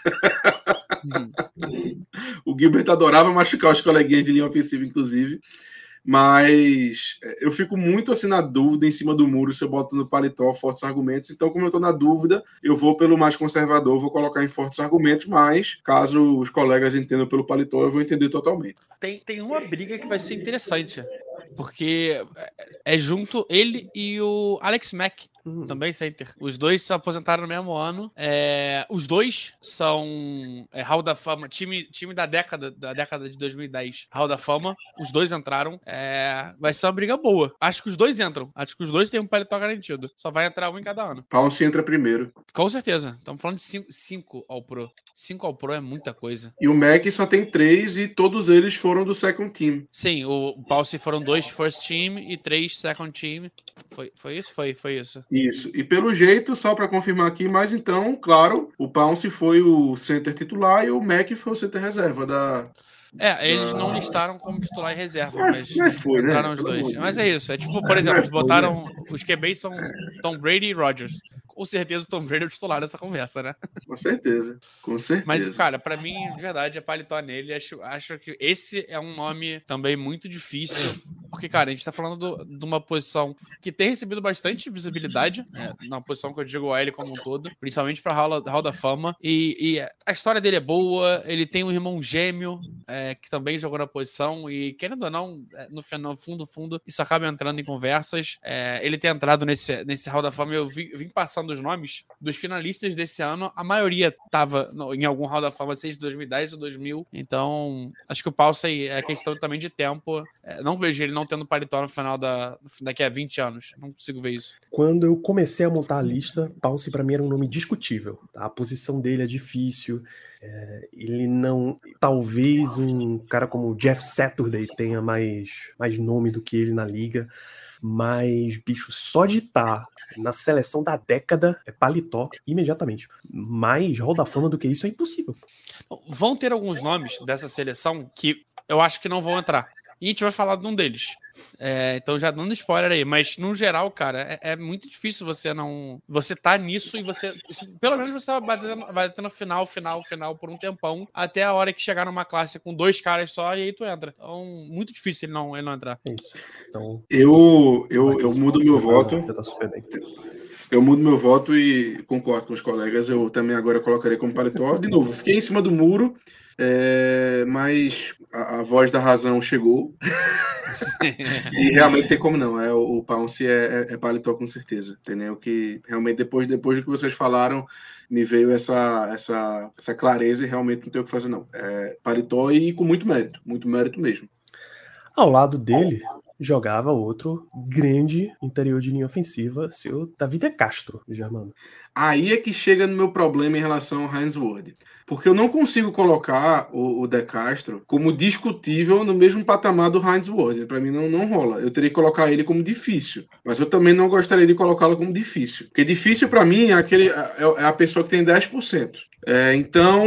O Gilbert adorava machucar os coleguinhas de linha ofensiva, inclusive. Mas é, eu fico muito assim na dúvida em cima do muro se eu boto no paletó fortes argumentos. Então, como eu tô na dúvida, eu vou pelo mais conservador, vou colocar em fortes argumentos, mas caso os colegas entendam pelo paletó, eu vou entender totalmente. Tem, tem uma briga que vai ser interessante. Porque é é junto ele e o Alex Mack, Hum, também center. Os dois se aposentaram no mesmo ano. É, os dois são é, Hall da Fama, time, time da década, da década de 2010. Hall da Fama. Os dois entraram. É, vai ser uma briga boa. Acho que os dois entram. Acho que os dois têm um paletó garantido. Só vai entrar um em cada ano. Pounce entra primeiro. Com certeza. Estamos falando de cinco, cinco ao Pro. Cinco ao Pro é muita coisa. E o Mac só tem três e todos eles foram do second team. Sim, o Pulse foram dois first team e três second team. Foi, foi isso? Foi, foi isso. Isso. E pelo jeito, só para confirmar aqui, mas então, claro, o Pounce foi o center titular e o Mac foi o center reserva da. É, eles não listaram como titular e reserva, Mas- mas, mas foi, né? os dois. Mas é isso, é tipo, por Mas exemplo, né? botaram. Os QBs são Tom Brady e Rodgers. Com certeza o Tom Brady é o titular dessa conversa, né? Com certeza. Com certeza. Mas, cara, pra mim, de verdade, é paletó nele. Acho, acho que esse é um nome também muito difícil. Porque, cara, a gente tá falando do- de uma posição que tem recebido bastante visibilidade, né, na posição que eu digo a ele como um todo, principalmente pra Hall, Hall da Fama. E, e a história dele é boa, ele tem um irmão gêmeo é, que também jogou na posição, e querendo ou não, é, no, no fundo, fundo, isso acaba entrando em conversas. É, ele tem entrado nesse, nesse Hall da Fama, eu vi- vim passando os nomes dos finalistas desse ano, a maioria tava no- em algum Hall da Fama, seja de 2010 ou 2000, então acho que o Paulson é questão também de tempo. É, não vejo ele não tendo paletó no final da, daqui a 20 anos, não consigo ver isso. Quando eu comecei a montar a lista, Pounce para mim era um nome discutível. tá? A posição dele é difícil. é, ele não. Talvez um cara como Jeff Saturday tenha mais, mais nome do que ele na liga. Mas, bicho, só de estar na seleção da década é paletó imediatamente. Mais Hall da Fama do que isso é impossível. Vão ter alguns nomes dessa seleção que eu acho que não vão entrar. E a gente vai falar de um deles. É, então já dando spoiler aí, mas no geral, cara, é, é muito difícil você não. Você tá nisso e você. Pelo menos você tá batendo, batendo final, final, final por um tempão, até a hora que chegar numa classe com dois caras só e aí tu entra. Então, muito difícil ele não, ele não entrar. Isso. Então, Eu, eu, eu mudo meu voto. Já tá super bem. eu mudo meu voto e concordo com os colegas. Eu também agora colocaria como paletó. De novo, fiquei em cima do muro, é, mas a, a, voz da razão chegou. e realmente tem como não. É, o, o Pounce é, é, é paletó com certeza. Entendeu? Que realmente depois, depois do que vocês falaram, me veio essa, essa, essa clareza e realmente não tem o que fazer, não. É paletó e com muito mérito, muito mérito mesmo. Ao lado dele, jogava outro grande interior de linha ofensiva, seu David Castro, Germano. Aí é que chega no meu problema em relação ao Heinz Ward. Porque eu não consigo colocar o, o De Castro como discutível no mesmo patamar do Heinz Ward. Para mim não, não rola. Eu teria que colocar ele como difícil. Mas eu também não gostaria de colocá-lo como difícil. Porque difícil para mim é, aquele, é, é a pessoa que tem 10%. É, então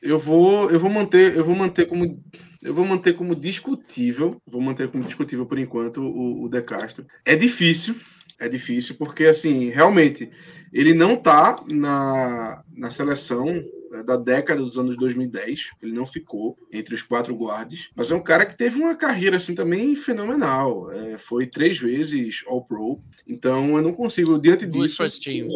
eu vou, eu vou manter, eu vou manter como eu vou manter como discutível, vou manter como discutível por enquanto o, o De Castro. É difícil, é difícil, porque assim, realmente, ele não está na, na seleção da década dos anos 2010. Ele não ficou entre os quatro guardas, mas é um cara que teve uma carreira assim também fenomenal. É, foi três vezes All-Pro. Então eu não consigo, diante Duas disso. First team.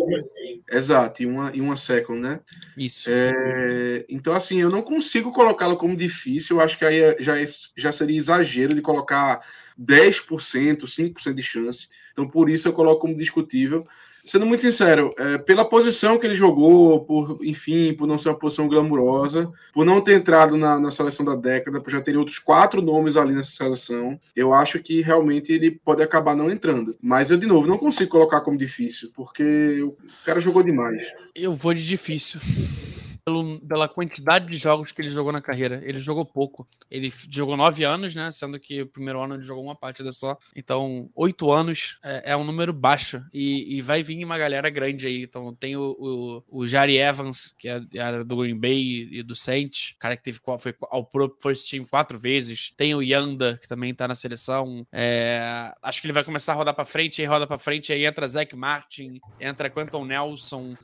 Exato, e uma, e uma second, né? Isso. É, então, assim, eu não consigo colocá-lo como difícil. Eu acho que aí é, já, é, já seria exagero de colocar 10%, 5% de chance. Então, por isso eu coloco como discutível sendo muito sincero, é, pela posição que ele jogou, por, enfim, por não ser uma posição glamurosa, por não ter entrado na, na, seleção da década, por já ter outros quatro nomes ali nessa seleção, eu acho que realmente ele pode acabar não entrando. Mas eu, de novo, não consigo colocar como difícil, porque o cara jogou demais. Eu vou de difícil pelo, pela quantidade de jogos que ele jogou na carreira. Ele jogou pouco. Ele jogou nove anos, né? Sendo que o primeiro ano ele jogou uma partida só. Então, oito anos é, é um número baixo. E, e, vai vir uma galera grande aí. Então, tem o, o, o Jari Evans, que é, era do Green Bay e do Saints. Cara que teve, foi ao Pro First Team quatro vezes. Tem o Yanda, que também tá na seleção. É, acho que ele vai começar a rodar pra frente, aí roda pra frente, aí entra Zach Martin, entra Quentin Nelson.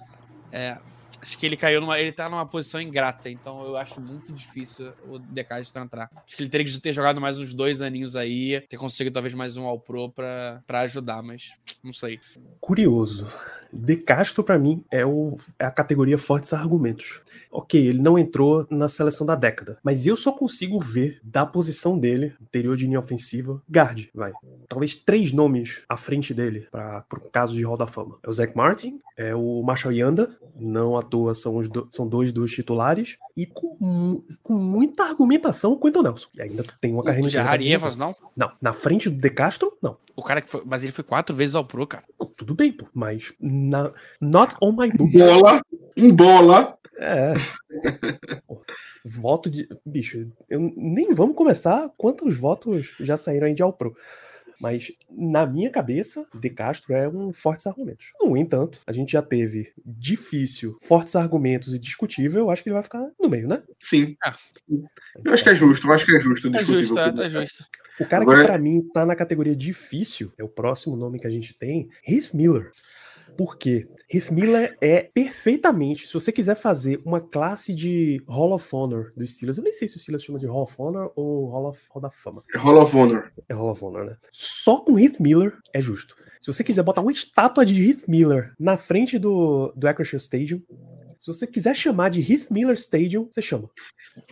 É, Acho que ele caiu numa. Ele tá numa posição ingrata, então eu acho muito difícil o Decastro entrar. Acho que ele teria que ter jogado mais uns dois aninhos aí, ter conseguido talvez mais um All Pro pra, pra ajudar, mas não sei. Curioso. De Castro, para mim, é, o, é a categoria fortes argumentos. Ok, ele não entrou na seleção da década, mas eu só consigo ver da posição dele, interior de linha ofensiva, guard, vai. Talvez três nomes à frente dele para o caso de Hall da Fama. É o Zach Martin, é o Marshall Yanda, não à toa são, os do, são dois dos titulares, e com, com muita argumentação o Quentin Nelson, que ainda tem uma carreira... O Jahari Evans, não? Não, na frente do De Castro, não. O cara que foi, mas ele foi quatro vezes ao Pro, cara. Não, tudo bem, pô, mas na, not on my books. Bola, em bola, é. Voto de. Bicho, eu, nem vamos começar quantos votos já saíram aí de Alpro. Mas na minha cabeça, De Castro é um fortes argumentos. No entanto, a gente já teve difícil, fortes argumentos e discutível. Eu acho que ele vai ficar no meio, né? Sim. Ah. Eu acho que é justo, eu acho que é justo. É justo, é, tá justo. O cara Agora... que para mim tá na categoria difícil, é o próximo nome que a gente tem, Heath Miller. Por quê? Heath Miller é perfeitamente, se você quiser fazer uma classe de Hall of Honor do Steelers, eu nem sei se o Steelers chama de Hall of Honor ou Hall of Hall da Fama. É Hall of Honor. É Hall of Honor, né? Só com Heath Miller é justo. Se você quiser botar uma estátua de Heath Miller na frente do, do Acrisure Stadium, se você quiser chamar de Heath Miller Stadium, você chama.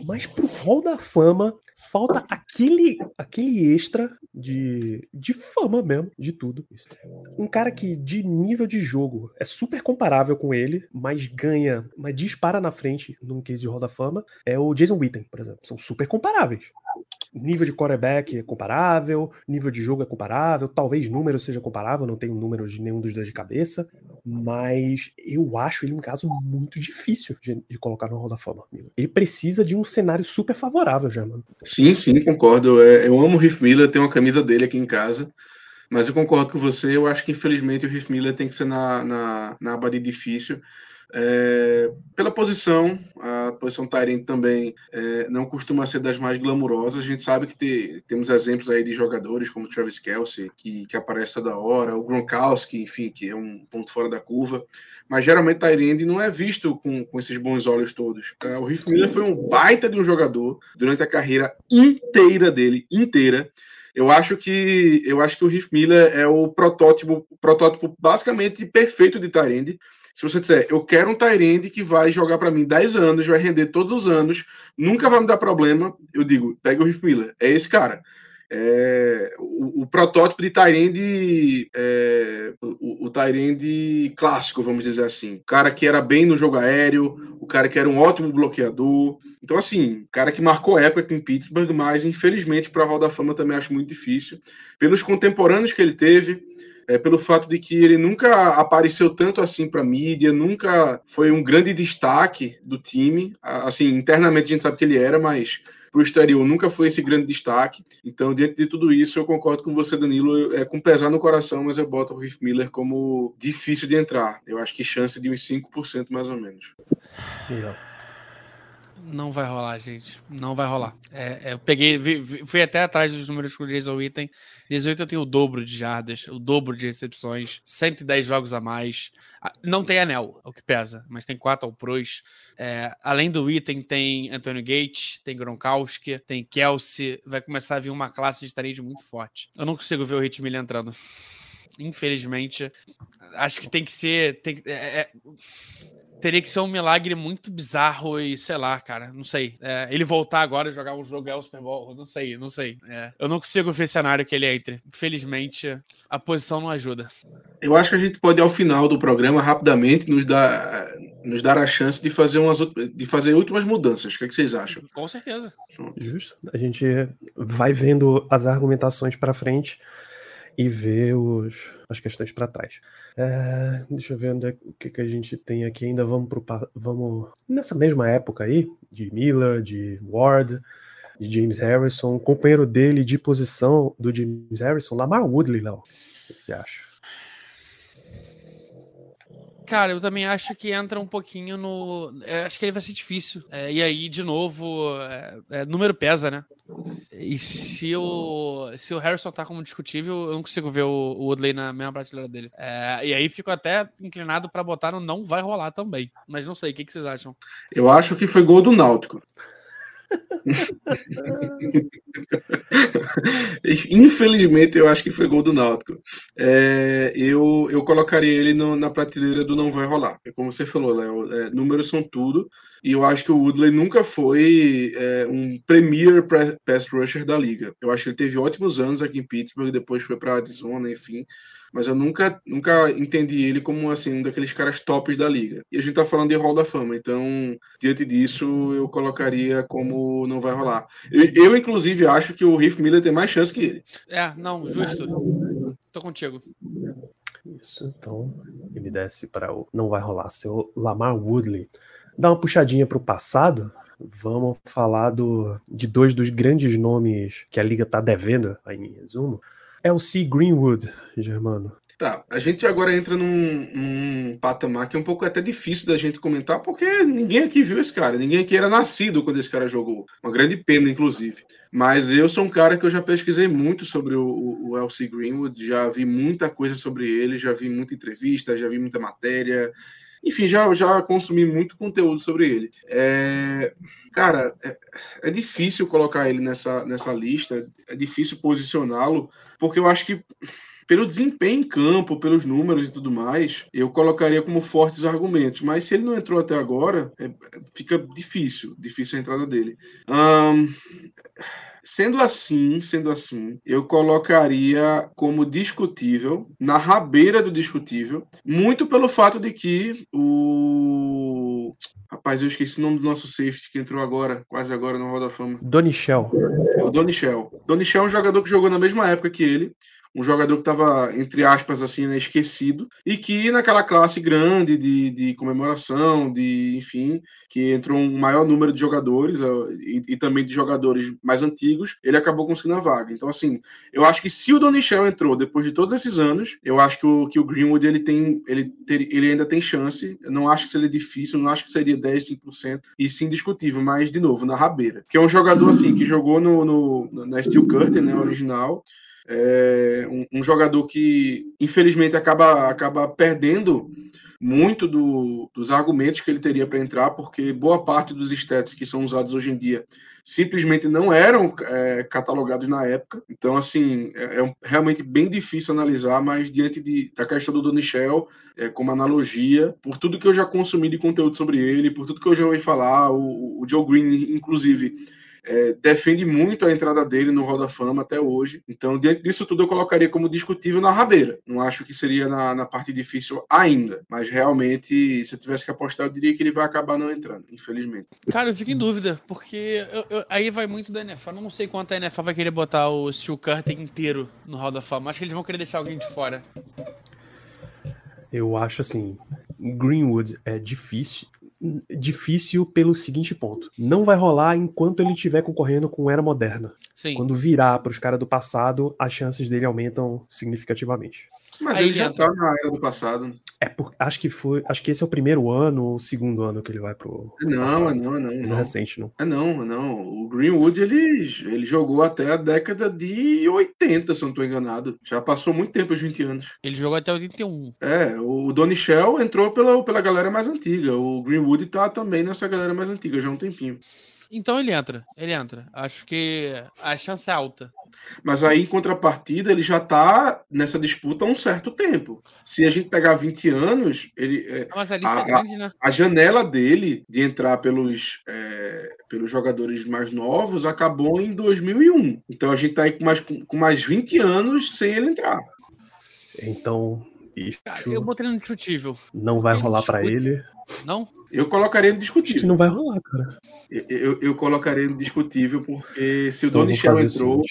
Mas pro Hall da Fama, falta aquele, aquele extra de, de fama mesmo, de tudo. Um cara que, de nível de jogo, é super comparável com ele, mas ganha, mas dispara na frente num case de Hall da Fama, é o Jason Witten, por exemplo. São super comparáveis nível de quarterback é comparável, nível de jogo é comparável, talvez número seja comparável, não tenho números de nenhum dos dois de cabeça, mas eu acho ele um caso muito difícil de, de colocar no Hall da Fama. Ele precisa de um cenário super favorável já, mano. Sim, sim, concordo. É, eu amo o Riff Miller, tenho uma camisa dele aqui em casa. Mas eu concordo com você, eu acho que infelizmente o Riff Miller tem que ser na, na, na aba de difícil. É, pela posição, a posição Tyrant também é, não costuma ser das mais glamourosas. A gente sabe que te, temos exemplos aí de jogadores como Travis Kelsey, que, que aparece toda hora, o Gronkowski, enfim, que é um ponto fora da curva. Mas geralmente Tyrant não é visto com, com esses bons olhos todos. É, o Riff Miller foi um baita de um jogador durante a carreira inteira dele, inteira. Eu acho que eu acho que o Riff Miller é o protótipo, protótipo basicamente perfeito de Tyrande. Se você disser, eu quero um Tyrande que vai jogar para mim 10 anos, vai render todos os anos, nunca vai me dar problema, eu digo, pega o Riff Miller. É esse cara. É, o, o, protótipo de Tyrande, é, o, o Tyrande clássico, vamos dizer assim. O cara que era bem no jogo aéreo, o cara que era um ótimo bloqueador. Então, assim, cara que marcou época aqui em Pittsburgh, mas infelizmente para a Hall da Fama também acho muito difícil. Pelos contemporâneos que ele teve, é, pelo fato de que ele nunca apareceu tanto assim para mídia, nunca foi um grande destaque do time. Assim, internamente a gente sabe que ele era, mas para o exterior nunca foi esse grande destaque. Então, diante de tudo isso, eu concordo com você, Danilo. É com pesar no coração, mas eu boto o Riff Miller como difícil de entrar. Eu acho que chance de uns 5% mais ou menos. Não vai rolar, gente. Não vai rolar. É, é, eu peguei, vi, vi, fui até atrás dos números com o Jason Witten. Jason Witten tem o dobro de jardas, o dobro de recepções, 110 jogos a mais. Não tem anel, é o que pesa, mas tem quatro ao pros. É, além do Witten, tem Antonio Gates, tem Gronkowski, tem Kelsey. Vai começar a vir uma classe de tarefa muito forte. Eu não consigo ver o Hitmill entrando infelizmente. Acho que tem que ser. Tem, é, é, teria que ser um milagre muito bizarro e sei lá, cara, não sei. É, ele voltar agora e jogar um jogo é o Super Bowl, não sei, não sei. É, eu não consigo ver cenário que ele entre. Infelizmente, a posição não ajuda. Eu acho que a gente pode, ao final do programa, rapidamente nos dar, nos dar a chance de fazer, umas, de fazer últimas mudanças. O que, é que vocês acham? Com certeza. Justo. A gente vai vendo as argumentações para frente e ver os, as questões para trás. É, deixa eu ver onde é, o que, que a gente tem aqui ainda. Vamos pro vamos nessa mesma época aí de Miller, de Ward, de James Harrison, companheiro dele de posição do James Harrison, Lamar Woodley, Léo. O que você acha? Cara, eu também acho que entra um pouquinho no. É, acho que ele vai ser difícil. É, e aí, de novo, é, é, número pesa, né? E se o, se o Harrison tá como discutível, eu não consigo ver o, Woodley na mesma prateleira dele. É, e aí fico até inclinado para botar no não vai rolar também. Mas não sei, o que, que vocês acham? Eu acho que foi gol do Náutico. Infelizmente, eu acho que foi gol do Náutico. É, eu, eu colocaria ele no, na prateleira do não vai rolar. É como você falou, Léo, é, números são tudo. E eu acho que o Woodley nunca foi é, um premier pass rusher da liga. Eu acho que ele teve ótimos anos aqui em Pittsburgh, depois foi para Arizona, enfim mas eu nunca, nunca entendi ele como assim um daqueles caras tops da liga. E a gente tá falando de Hall da Fama, então diante disso eu colocaria como não vai rolar. Eu, eu inclusive acho que o Riff Miller tem mais chance que ele. É, não, justo. Tô contigo. Isso, então ele desce para o não vai rolar seu Lamar Woodley. Dá uma puxadinha para o passado. Vamos falar do, de dois dos grandes nomes que a liga tá devendo, aí em resumo. Elsie Greenwood, Germano. Tá, a gente agora entra num, num, patamar que é um pouco até difícil da gente comentar, porque ninguém aqui viu esse cara, ninguém aqui era nascido quando esse cara jogou. Uma grande pena, inclusive. Mas eu sou um cara que eu já pesquisei muito sobre o Elsie Greenwood, já vi muita coisa sobre ele, já vi muita entrevista, já vi muita matéria, enfim, já, já consumi muito conteúdo sobre ele. É, cara, é, é, difícil colocar ele nessa, nessa lista, é difícil posicioná-lo, porque eu acho que pelo desempenho em campo, pelos números e tudo mais, eu colocaria como fortes argumentos. Mas se ele não entrou até agora, é, fica difícil, difícil a entrada dele. Um, Sendo assim, sendo assim, eu colocaria como discutível, na rabeira do discutível, muito pelo fato de que o Rapaz, eu esqueci o nome do nosso safety que entrou agora, quase agora no Hall da Fama. Donichel. É o Donichel. Donichel é um jogador que jogou na mesma época que ele um jogador que estava, entre aspas, assim, né, esquecido, e que naquela classe grande de, de comemoração, de, enfim, que entrou um maior número de jogadores e, e, também de jogadores mais antigos, ele acabou conseguindo a vaga. Então, assim, eu acho que se o Donichel entrou depois de todos esses anos, eu acho que o, que o Greenwood ele tem, ele, ter, ele ainda tem chance. Eu não acho que seria difícil, não acho que seria 10, 5%, e sim discutível, mas, de novo, na rabeira. Que é um jogador, assim, que jogou no, no na Steel Curtain, né, original, é um, um, jogador que, infelizmente, acaba, acaba perdendo muito do, dos argumentos que ele teria para entrar, porque boa parte dos stats que são usados hoje em dia simplesmente não eram é, catalogados na época. Então, assim, é, é, realmente bem difícil analisar, mas diante de, da questão do Donichel, é, como analogia, por tudo que eu já consumi de conteúdo sobre ele, por tudo que eu já ouvi falar, o, o Joe Green, inclusive é, defende muito a entrada dele no Hall da Fama até hoje. Então, diante disso tudo, eu colocaria como discutível na rabeira. Não acho que seria na, na parte difícil ainda, mas realmente, se eu tivesse que apostar, eu diria que ele vai acabar não entrando, infelizmente. Cara, eu fico em dúvida, porque eu, eu, aí vai muito da NFL. Eu não sei quanto a NFL vai querer botar o Steel Curtain inteiro no Hall da Fama. Acho que eles vão querer deixar alguém de fora. Eu acho assim, Greenwood é difícil difícil pelo seguinte ponto. Não vai rolar enquanto ele estiver concorrendo com era moderna. Sim. Quando virar para os caras do passado, as chances dele aumentam significativamente. Mas Aí ele já entra- tá na era do passado. É por, acho que foi, acho que esse é o primeiro ano ou o segundo ano que ele vai pro, pro Não, passado. é não, é não. Coisa não. recente, não. É não, é não. O Greenwood ele, ele jogou até a década de 80, se eu não estou enganado. Já passou muito tempo, os 20 anos. Ele jogou até 81. É, o Donny Shell entrou pela, pela galera mais antiga. O Greenwood tá também nessa galera mais antiga, já há um tempinho. Então ele entra, ele entra. Acho que a chance é alta. Mas aí, em contrapartida, ele já tá nessa disputa há um certo tempo. Se a gente pegar 20 anos, ele, é, Mas a lista é Ah, grande, né? a janela dele de entrar pelos, é, pelos jogadores mais novos acabou em 2001. Então a gente tá aí com mais, com, mais 20 anos sem ele entrar. Então, isso Cara, eu botei no indiscutível. não vai rolar para ele. Não? Eu colocaria no Acho que discutível. não vai rolar, cara. Eu, eu, eu colocaria no discutível porque se o Então, o entrou.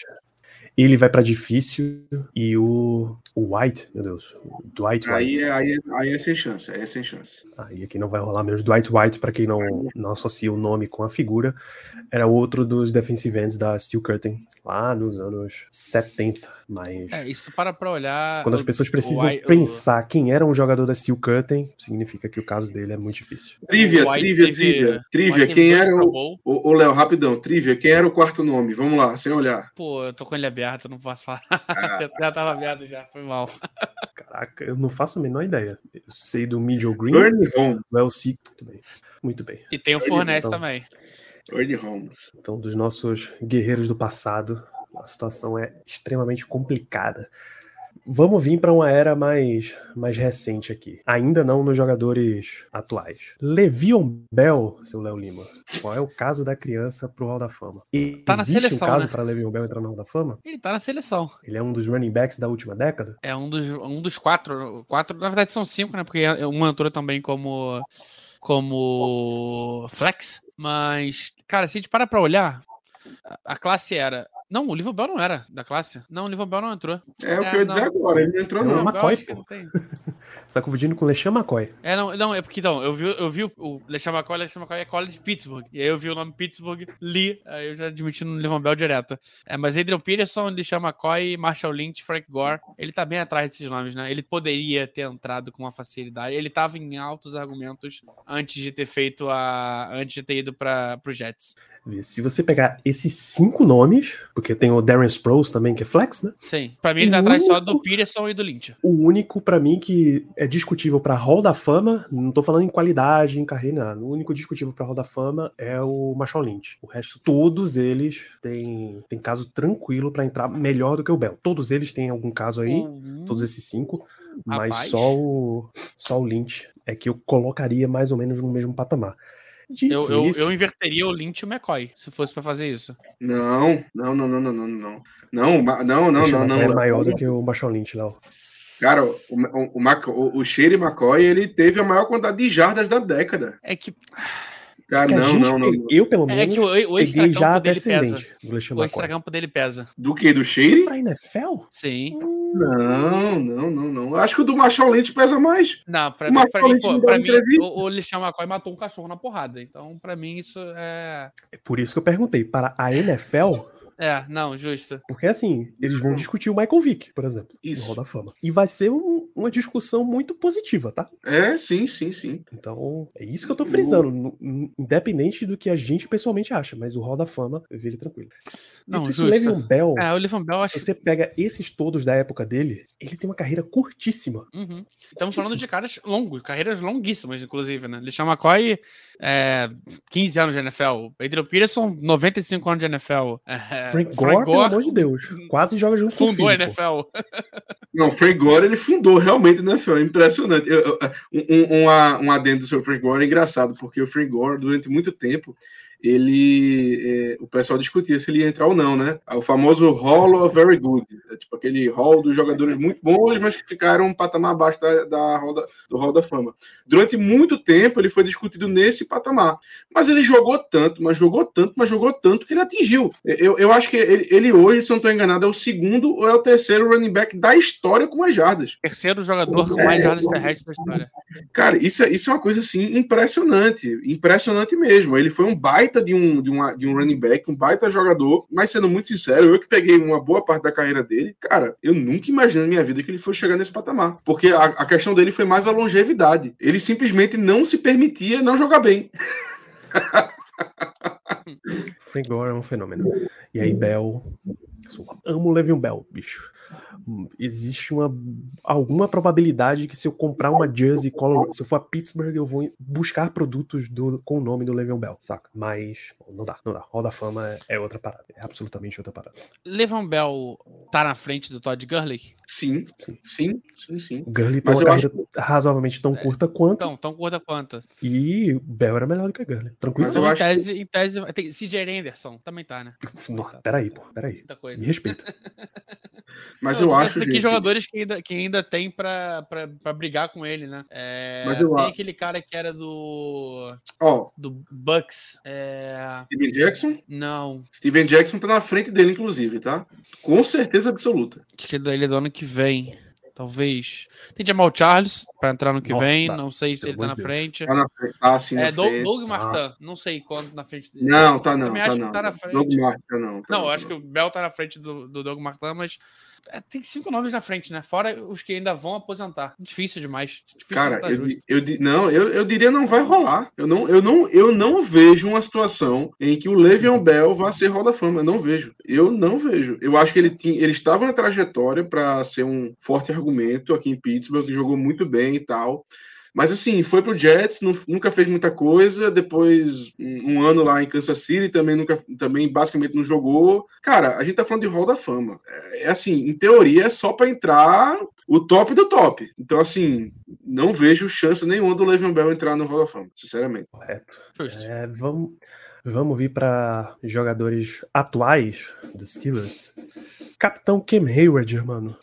Ele vai para difícil e o, o White, meu Deus, Dwight aí, White. é- aí, é- aí é sem chance. Aí é sem chance. Aí aqui não vai rolar mesmo. Dwight White, para quem não, não associa o nome com a figura, era outro dos defensive ends da Steel Curtain, lá nos anos 70. Mas É, isso para pra olhar. quando as o- pessoas o precisam White- o- pensar quem era um jogador da Steel Curtain, significa que o caso dele é muito difícil. Trivia, o trivia, teve- trivia. o Trivia, quem era o. Ô, Léo, rapidão, trivia, quem era o quarto nome? Vamos lá, sem olhar. Pô, eu tô com ele aberto, não posso falar. Ah. já, já tava aberto já, foi mal. Caraca, eu não faço a menor ideia. Eu sei do Medial Green, Bernie Holmes. Muito bem. Muito bem. E tem o Fournette então. também. Bernie Holmes. Então, dos nossos guerreiros do passado, a situação é extremamente complicada. Vamos vir para uma era mais, mais recente aqui. Ainda não nos jogadores atuais. Levion Bell, seu Léo Lima. Qual é o caso da criança pro Hall da Fama? Tá na Existe seleção, um caso né? para Levion Bell entrar no Hall da Fama? Ele tá na seleção. Ele é um dos running backs da última década? É um dos, um dos quatro. Quatro, na verdade são cinco, né? Porque uma entrou também como. Como flex. Mas, cara, se a gente para pra olhar, a, classe era. Não, o Livro Bell não era da classe. Não, o Livro Bell não entrou. É o É, que eu ia não. dizer agora, ele não entrou É não. Bell McCoy, pô. não tem. Você tá confundindo com o LeSean McCoy. É, não, não, é porque então, eu vi, eu vi o, LeSean McCoy, LeSean McCoy é college de Pittsburgh. E aí eu vi o nome Pittsburgh, li, aí eu já admiti no Levan Bell direto. É, mas Adrian Peterson, LeSean McCoy, Marshall Lynch, Frank Gore, ele tá bem atrás desses nomes, né? Ele poderia ter entrado com uma facilidade. Ele tava em altos argumentos antes de ter feito a. antes de ter ido para pro Jets. Se você pegar esses cinco nomes, porque tem o Darren Sproles também, que é flex, né? Sim. Pra mim, ele tá atrás só do Peterson e do Lynch. O único pra mim que é discutível pra Hall da Fama, não tô falando em qualidade, em carreira, nada. O único discutível pra Hall da Fama é o Marshall Lynch. O resto, todos eles têm, têm caso tranquilo pra entrar melhor do que o Bell. Todos eles têm algum caso aí, Hum, todos esses cinco, mas Rapaz. só o, só o Lynch é que eu colocaria mais ou menos no mesmo patamar. Eu, eu, eu inverteria o Lynch e o McCoy, se fosse pra fazer isso. Não, não, não, não, não, não, não. Não, não, não, não, não. é maior do que o Marshall Lynch, Léo. Cara, o, o, o, o, o Sherry McCoy, ele teve a maior quantidade de jardas da década. É que, Cara, não, gente não, não. Eu, pelo é menos, que o, o peguei já dele pesa. descendente do LeSean O McCoy. extracampo dele pesa. Do que? Do Sherry? Pra NFL? Sim. Não, não, não, não. Acho que o do Marshall Lynch pesa mais. Não, pra O mim, pra mim, pô, pra mim o, o Lixão McCoy matou um cachorro na porrada. Então, pra mim, isso é. É por isso que eu perguntei. Para a NFL, É, não, justo. porque assim, eles vão discutir o Michael Vick, por exemplo, Isso. no Hall da Fama. E vai ser um, uma discussão muito positiva, tá? É, sim, sim, sim. Então, é isso que eu tô frisando. no- Independente do que a gente pessoalmente acha, mas o Hall da Fama, eu vi ele tranquilo. Não, justo. Le'Veon Bell, É, o Levan Bell, acho se você pega esses todos da época dele, ele tem uma carreira curtíssima. Uhum. Estamos falando de caras longos, carreiras longuíssimas, inclusive, né? LeSean McCoy, é, 15 anos de NFL. Adrian Peterson, 95 anos de NFL. É, Frank Gore, pelo amor de Deus, quase joga junto com o fundou a. NFL. Não, Frank Gore ele fundou realmente na NFL, é impressionante. Eu- eu- um, um, uma- um adendo do seu Frank Gore é engraçado, porque o Frank Gore, durante muito tempo, ele é, o pessoal discutia se ele ia entrar ou não, né? O famoso Hall of Very Good, é tipo aquele hall dos jogadores muito bons, mas que ficaram um patamar abaixo da, da da- do Hall da Fama. Durante muito tempo ele foi discutido nesse patamar, mas ele jogou tanto, mas jogou tanto, mas jogou tanto que ele atingiu. Eu, eu acho que ele, ele hoje, se não estou enganado, é o segundo ou é o terceiro running back da história com mais jardas. Terceiro jogador com mais jardas terrestres da história. Cara, isso, é- isso é uma coisa assim impressionante, impressionante mesmo. Ele foi um baita de um, de, uma, de um running back, um baita jogador, mas sendo muito sincero, eu que peguei uma boa parte da carreira dele, cara, eu nunca imaginei na minha vida que ele fosse chegar nesse patamar. Porque a, a questão dele foi mais a longevidade. Ele simplesmente não se permitia não jogar bem. Frank Gore é um fenômeno. E aí, Bell. Amo o Le'Veon Bell, bicho. Hum, Existe uma alguma probabilidade que se eu comprar uma jersey, color, se eu for a Pittsburgh, eu vou buscar produtos do, com o nome do Le'Veon Bell, saca? Mas não dá, não dá. Hall da Fama é, é outra parada, é absolutamente outra parada. Levan Bell tá na frente do Todd Gurley? Sim, Sim. sim, sim, sim. O Gurley tem uma carreira razoavelmente tão curta quanto, Então, tão curta quanto. e o Bell era melhor do que o Gurley. Tranquilo? Mas eu em acho tese, em tese, tem CJ Anderson, também tá, né? Nossa, peraí, pô, peraí. Muita coisa. Me respeita. Mas Não, eu tô acho, gente, jogadores que ainda, que ainda tem pra, pra, pra brigar com ele, né? É, Mas eu tem acho- aquele cara que era do, ó, do Bucks. É, Steven Jackson, não, Steven Jackson tá na frente dele, inclusive, tá? Com certeza absoluta. acho que ele é do ano que vem. Talvez. Tem Jamal Charles pra entrar no que Nossa, vem. tá. Não sei se Pelo ele tá na Deus. frente. Tá na frente, tá assim É na Doug, frente. Doug Martin. Não sei quanto na frente dele. Não, tá não, Também tá acho não. que tá na frente. Doug Martin, tá não. tá Não, não, eu acho tá que o Bell tá na frente do, do Doug Martin, mas é, tem cinco nomes na frente, né? Fora os que ainda vão aposentar. Difícil demais. Difícil Cara, tá eu, eu não, eu, eu diria não vai rolar. Eu não, eu não, eu não vejo uma situação em que o Le'Veon Bell vá ser Hall da Fama. Eu não vejo. Eu não vejo. Eu acho que ele tinha, ele estava na trajetória para ser um forte argumento aqui em Pittsburgh, jogou muito bem e tal. Mas assim, foi pro Jets, nu- nunca fez muita coisa. Depois, um, um ano lá em Kansas City, também nunca, também basicamente não jogou. Cara, a gente tá falando de Hall da Fama. É, é assim, em teoria, é só para entrar o top do top. Então, assim, não vejo chance nenhuma do Le'Veon Bell entrar no Hall da Fama, sinceramente. Correto. É, vamos, vamos vir para jogadores atuais dos Steelers. Capitão Cam Hayward, mano.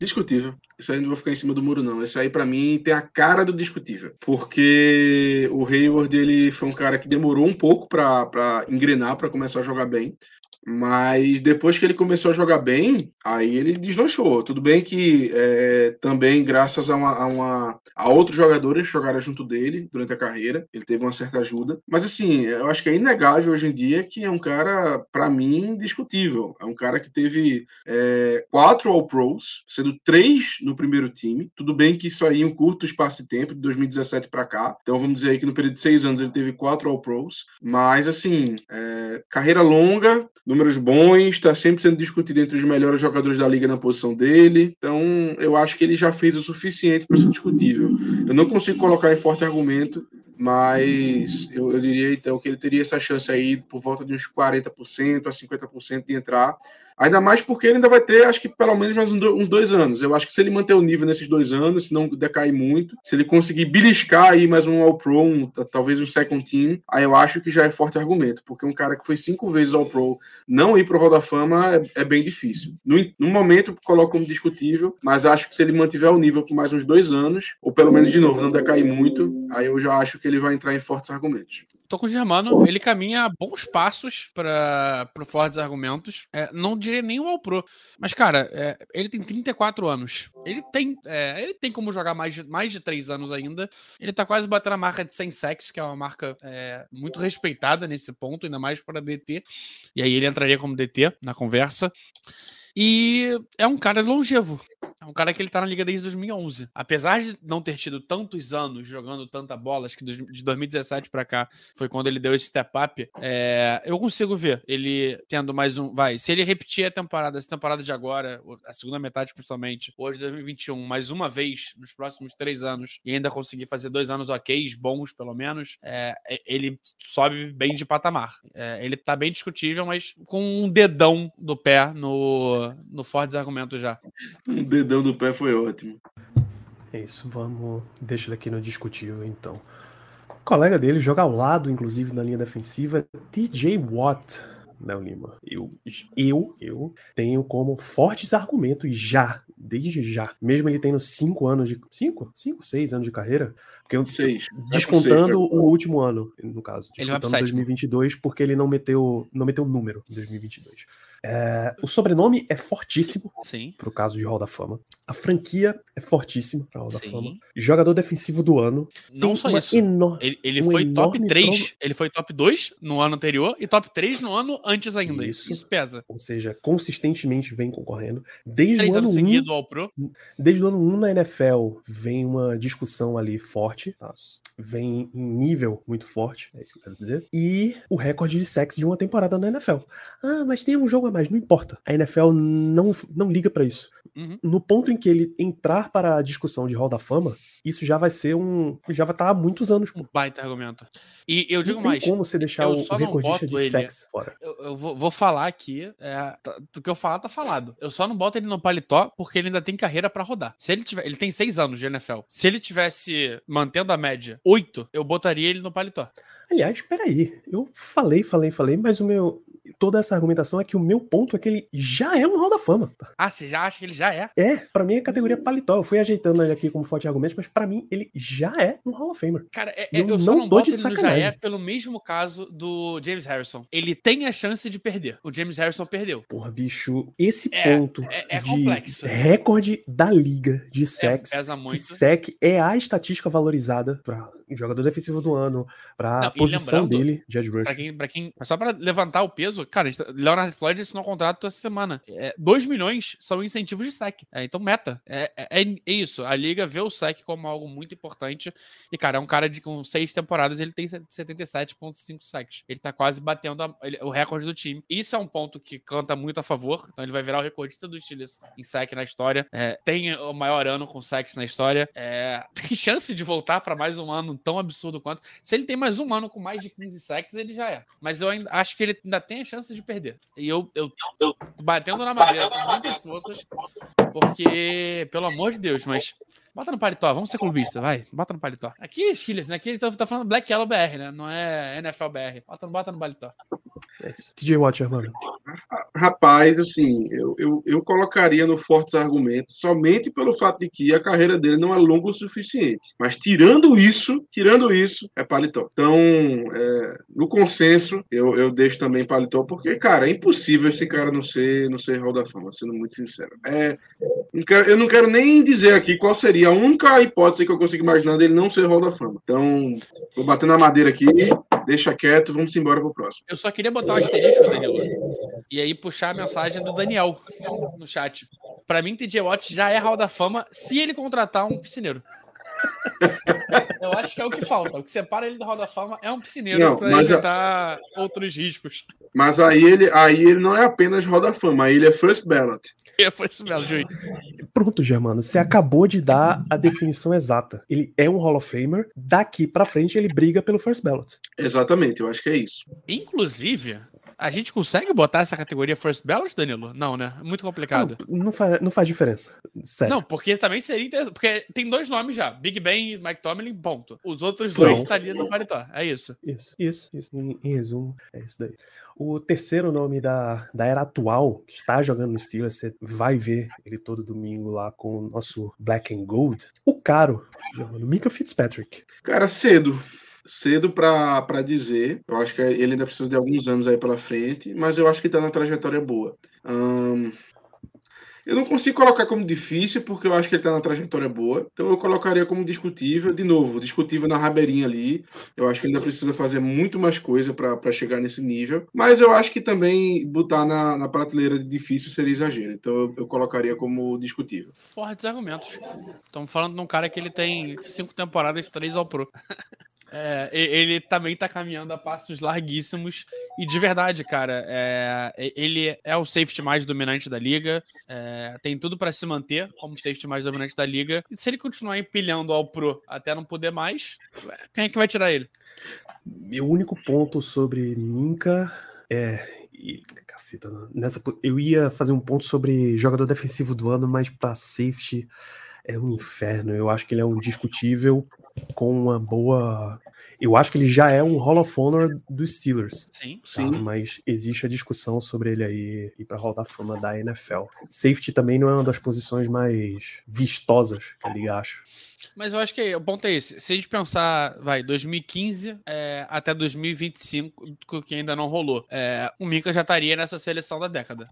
Discutível. Isso aí não vou ficar em cima do muro, não. Isso aí, pra mim, tem a cara do discutível. Porque o Hayward, ele foi um cara que demorou um pouco pra engrenar, pra começar a jogar bem. Mas depois que ele começou a jogar bem, aí ele deslanchou. Tudo bem que é, também, graças a, uma, a, uma- a outros jogadores que jogaram junto dele durante a carreira, ele teve uma certa ajuda. Mas assim, eu acho que é inegável hoje em dia que é um cara, pra mim, indiscutível. É um cara que teve é, quatro All-Pros, sendo três no primeiro time. Tudo bem que isso aí em um curto espaço de tempo, de 2017 para cá. Então vamos dizer que no período de seis anos ele teve quatro All-Pros. Mas assim, é, carreira longa, números bons, está sempre sendo discutido entre os melhores jogadores da liga na posição dele. Então eu acho que ele já fez o suficiente para ser discutível. Eu não consigo colocar em forte argumento. Mas eu, eu diria então que ele teria essa chance aí por volta de uns 40% a 50% de entrar Ainda mais porque ele ainda vai ter, acho que pelo menos mais uns dois anos. Eu acho que se ele manter o nível nesses dois anos, se não decair muito, se ele conseguir beliscar aí mais um All-Pro, um, talvez um Second Team, aí eu acho que já é forte argumento, porque um cara que foi cinco vezes All-Pro não ir pro Hall da Fama é, é bem difícil. No, no momento, coloco como discutível, mas acho que se ele mantiver o nível por mais uns dois anos, ou pelo menos de novo, não decair muito, aí eu já acho que ele vai entrar em fortes argumentos. Tô com o Germano, ele caminha a bons passos para pro Fortes Argumentos. É, não diria nem o All Pro. Mas, cara, é, ele tem 34 anos. Ele tem, é, ele tem como jogar mais de, mais de 3 anos ainda. Ele tá quase batendo a marca de 100 sacks, que é uma marca é, muito respeitada nesse ponto, ainda mais para DT. E aí ele entraria como DT na conversa. E é um cara longevo. É um cara que ele tá na liga desde 2011. Apesar de não ter tido tantos anos jogando tanta bola, acho que de 2017 para cá foi quando ele deu esse step up. É, eu consigo ver ele tendo mais um. Vai, se ele repetir a temporada, essa temporada de agora, a segunda metade principalmente, hoje 2021, mais uma vez nos próximos três anos e ainda conseguir fazer dois anos ok, bons pelo menos, é, ele sobe bem de patamar. É, ele tá bem discutível, mas com um dedão do pé no, no Fortes Argumentos já. Um dedão do pé foi ótimo. É isso, vamos. Deixa ele aqui no discutível então. O colega dele joga ao lado, inclusive, na linha defensiva, TJ Watt. Léo Lima. Eu, eu, eu tenho como fortes argumentos já, desde já. Mesmo ele tendo cinco anos de. Cinco? Cinco, seis anos de carreira. Porque eu, seis. Descontando seis, o último ano, no caso. Ele vai pro 2022, porque ele não meteu, não meteu número em 2022. É, o sobrenome é fortíssimo Sim. pro caso de Hall da Fama. A franquia é fortíssima pra Hall da Fama. Jogador defensivo do ano. Não só isso. ele, ele foi top 3. Ele foi top 2 no ano anterior e top 3 no ano antes ainda. Isso, isso pesa. Ou seja, consistentemente vem concorrendo. Desde o ano anos 1, seguido ao Pro. Desde o ano 1 na NFL vem uma discussão ali forte. Tá? Vem em nível muito forte. É isso que eu quero dizer. E o recorde de sexo de uma temporada na NFL. Ah, mas tem um jogo mas não importa. A NFL não, não liga para isso. Uhum. No ponto em que ele entrar para a discussão de Hall da Fama, isso já vai ser um. Já vai estar há muitos anos. Um baita argumento. E eu digo não mais. como você deixar o, o recordista de ele, sexo fora. Eu, eu vou, vou, falar aqui. É, tá, do que eu falar, tá falado. Eu só não boto ele no paletó porque ele ainda tem carreira para rodar. Se ele tiver. Ele tem seis anos de NFL. Se ele tivesse mantendo a média oito, eu botaria ele no paletó. Aliás, peraí. Eu falei, falei, falei, mas o meu toda essa argumentação é que o meu ponto é que ele já é um Hall da Fama. Ah, você já acha que ele já é? É, para mim é categoria paletó. Eu fui ajeitando ele aqui como forte argumento, mas para mim ele já é um Hall of Famer. Cara, é, eu, eu só não boto ele no já é pelo mesmo caso do James Harrison. Ele tem a chance de perder. O James Harrison perdeu. Porra, bicho, esse é, ponto é, é de complexo. recorde da liga de sex, é, pesa muito. que sec é a estatística valorizada para jogador defensivo do ano, para posição dele, Judge Rush. Pra quem, pra quem, só para levantar o peso, cara, Leonard Floyd assinou um contrato essa semana. É, 2 milhões são incentivos de SEC. É, então, meta. É, é, é, isso. A liga vê o SEC como algo muito importante. E, cara, é um cara de com seis temporadas, ele tem 77,5 SECs. Ele tá quase batendo a, ele, o recorde do time. Isso é um ponto que canta muito a favor. Então, ele vai virar o recordista do Steelers em SEC na história. É, tem o maior ano com SECs na história. É, tem chance de voltar para mais um ano tão absurdo quanto. Se ele tem mais um ano com mais de 15 SECs, ele já é. Mas eu ainda acho que ele ainda tem a chance de perder. E eu, eu, eu batendo na madeira com muitas forças, porque, pelo amor de Deus, mas Bota no paletó, vamos ser clubista, vai. Bota no paletó. Aqui é Chiles, né? Aqui ele tá, tá falando Black Yellow BR, né? Não é NFL BR. Bota, bota no paletó. É isso. TJ Watcher, mano. Rapaz, assim, eu, eu, eu colocaria no Fortes Argumentos somente pelo fato de que a carreira dele não é longa o suficiente. Mas tirando isso, tirando isso, é paletó. Então, é, no consenso, eu, eu deixo também paletó, porque, cara, é impossível esse cara não ser, não ser Hall da Fama, sendo muito sincero. É, eu não quero nem dizer aqui qual seria a única hipótese que eu consigo imaginar dele não ser Hall da Fama. Então, vou bater na madeira aqui, deixa quieto, vamos embora pro próximo. Eu só queria botar um asterisco, Danilo, e aí puxar a mensagem do Daniel no chat. Para mim, TJ Watt já é Hall da Fama se ele contratar um piscineiro. Eu acho que é o que falta. O que separa ele do Hall da Fama é um piscineiro para evitar a... outros riscos. Mas aí ele, aí ele não é apenas Hall da Fama, aí ele é First Ballot. É First Ballot, juiz. Pronto, Germano, você acabou de dar a definição exata. Ele é um Hall of Famer, daqui para frente ele briga pelo First Ballot. Exatamente, eu acho que é isso. Inclusive, a gente consegue botar essa categoria First Ballot, Danilo? Não, né? Muito complicado. Não, não, faz, não faz diferença. Sério. Não, porque também seria interessante. Porque tem dois nomes já: Big Ben e Mike Tomlin, ponto. Os outros dois estariam no paletó. É isso. Isso, isso, isso. Em, em, resumo, é isso daí. O terceiro nome da, da era atual, que está jogando no Steelers, você vai ver ele todo domingo lá com o nosso Black and Gold. O caro, Mika Fitzpatrick. Cara, cedo cedo para dizer. Eu acho que ele ainda precisa de alguns anos aí pela frente, mas eu acho que está na trajetória boa. Eu não consigo colocar como difícil, porque eu acho que ele tá na trajetória boa. Então eu colocaria como discutível. De novo, discutível na rabeirinha ali. Eu acho que ainda precisa fazer muito mais coisa para chegar nesse nível. Mas eu acho que também botar na, na prateleira de difícil seria exagero. Então eu, eu colocaria como discutível. Fortes argumentos. Estamos falando de um cara que ele tem cinco temporadas, três ao Pro. É, ele também tá caminhando a passos larguíssimos. E de verdade, cara, é, ele é o safety mais dominante da liga. É, tem tudo para se manter como safety mais dominante da liga. E se ele continuar empilhando ao Pro até não poder mais, quem é que vai tirar ele? Meu único ponto sobre Minka é. E, caceta, nessa, eu ia fazer um ponto sobre jogador defensivo do ano, mas para safety é um inferno. Eu acho que ele é um discutível com uma boa. Eu acho que ele já é um Hall of Honor dos Steelers. Sim, tá? sim. Mas existe a discussão sobre ele aí ir para Hall da Fama da NFL. Safety também não é uma das posições mais vistosas que liga acha. Mas eu acho que o ponto é esse. Se a gente pensar, vai, 2015 é, até 2025, que ainda não rolou, é, o Minka já estaria nessa seleção da década.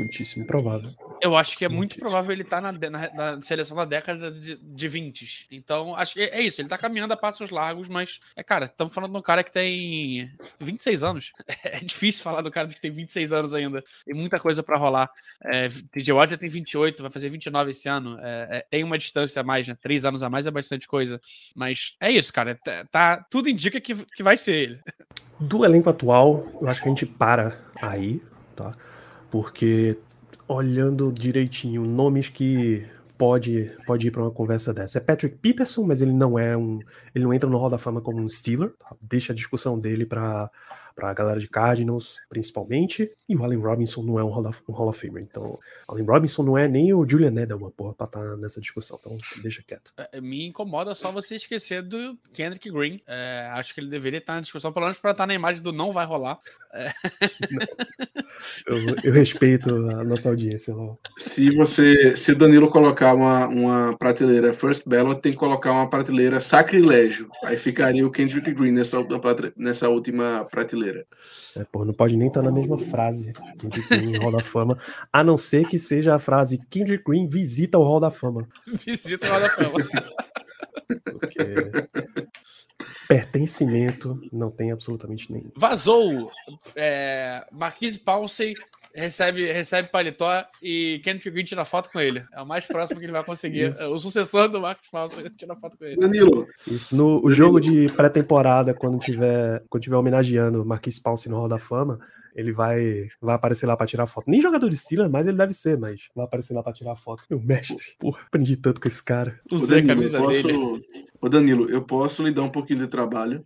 Muitíssimo provável. Eu acho que é muito provável ele estar tá na, na, na, seleção da década de, de 20. Então, acho que é isso. Ele tá caminhando a passos largos, mas, é, cara, estamos falando de um cara que tem 26 anos. É difícil falar do cara que tem 26 anos ainda. Tem muita coisa para rolar. É, TJ Watt já tem 28, vai fazer 29 esse ano. É, é, tem uma distância a mais, né? Três anos a mais é bastante coisa. Mas é isso, cara. Tá, tá tudo indica que, que vai ser ele. Do elenco atual, eu acho que a gente para aí, tá? Porque olhando direitinho nomes que pode pode ir para uma conversa dessa é Patrick Peterson, mas ele não é um ele não entra no Hall da Fama como um Steeler, tá? deixa a discussão dele para para a galera de Cardinals, principalmente. E o Allen Robinson não é um Hall, of, um Hall of Famer. Então, Allen Robinson não é nem o Julian Edelman, porra, pra estar tá nessa discussão. Então, deixa quieto. É, me incomoda só você esquecer do Kendrick Green. É, acho que ele deveria estar na discussão, pelo menos para estar na imagem do não vai rolar. É. Eu, eu, respeito a nossa audiência. Lá. Se você, se o Danilo colocar uma, uma prateleira First Ballot, tem que colocar uma prateleira Sacrilégio. Aí ficaria o Kendrick Green nessa, nessa última prateleira. É, pô, não pode nem estar na mesma frase Kendrick Green Hall da Fama, a não ser que seja a frase Kendrick Green visita o Hall da Fama. visita o Hall da Fama. Porque pertencimento não tem absolutamente nenhum. Vazou! É, Marquise Pouncey recebe, recebe paletó e Kendrick Green tira foto com ele. É o mais próximo que ele vai conseguir. Isso. O sucessor do Marcos Pouncey tira foto com ele. Danilo. Isso. No o jogo de pré-temporada, quando tiver, quando tiver homenageando Marquis Pouncey no Hall da Fama, ele vai, vai aparecer lá para tirar foto. Nem jogador de Steelers, mas ele deve ser, mas vai aparecer lá para tirar foto. Meu mestre, porra, aprendi tanto com esse cara. Usei a camisa posso... dele. Ô Danilo, eu posso lhe dar um pouquinho de trabalho?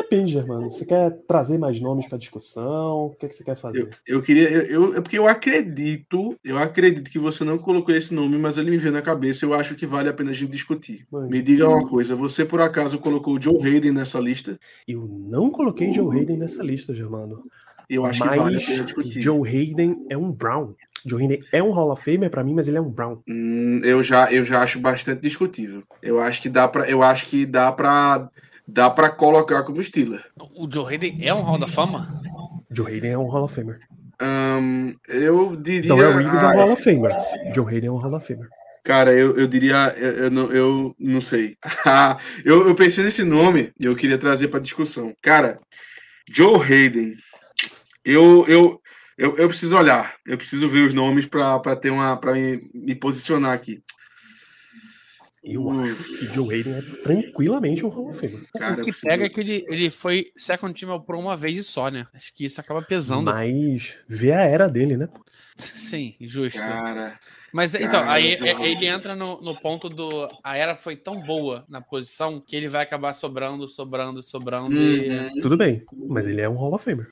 Depende, Germano. Você quer trazer mais nomes para discussão? O que, é que você quer fazer? Eu, eu queria. Eu, eu, é porque eu acredito, eu acredito que você não colocou esse nome, mas ele me veio na cabeça. Eu acho que vale a pena a gente discutir. Mano, me diga uma coisa: você por acaso colocou o Joe Hayden nessa lista? Eu não coloquei Joe Hayden nessa lista, Germano. Eu acho mas que vale a pena discutir. Joe Hayden é um Brown. Joe Hayden é um Hall of Famer para mim, mas ele é um Brown. Hum, eu já, eu já acho bastante discutível. Eu acho que dá para, eu acho que dá para dá para colocar como Steeler. O Joe Hayden é um Hall da Fama? Joe Hayden é um Hall of Famer. Um, eu diria. Então, é Reeves é um Hall of Famer. Joe Hayden é um Hall of Famer. Cara, eu, eu diria, eu, eu, não, eu não sei. eu, eu pensei nesse nome e eu queria trazer para discussão. Cara, Joe Hayden, eu, eu, eu, eu preciso olhar, eu preciso ver os nomes para ter uma para me, me posicionar aqui. Eu acho que Joe Hayden é tranquilamente um Hall of Famer. Cara, o que pega é que ele, ele foi second team por uma vez só, né? Acho que isso acaba pesando. Mas vê a era dele, né? Sim, justo. Cara, Mas então, cara, aí eu- ele entra no, no ponto do. A era foi tão boa na posição que ele vai acabar sobrando, sobrando, sobrando. e- Uhum. Tudo bem, mas ele é um Hall of Famer.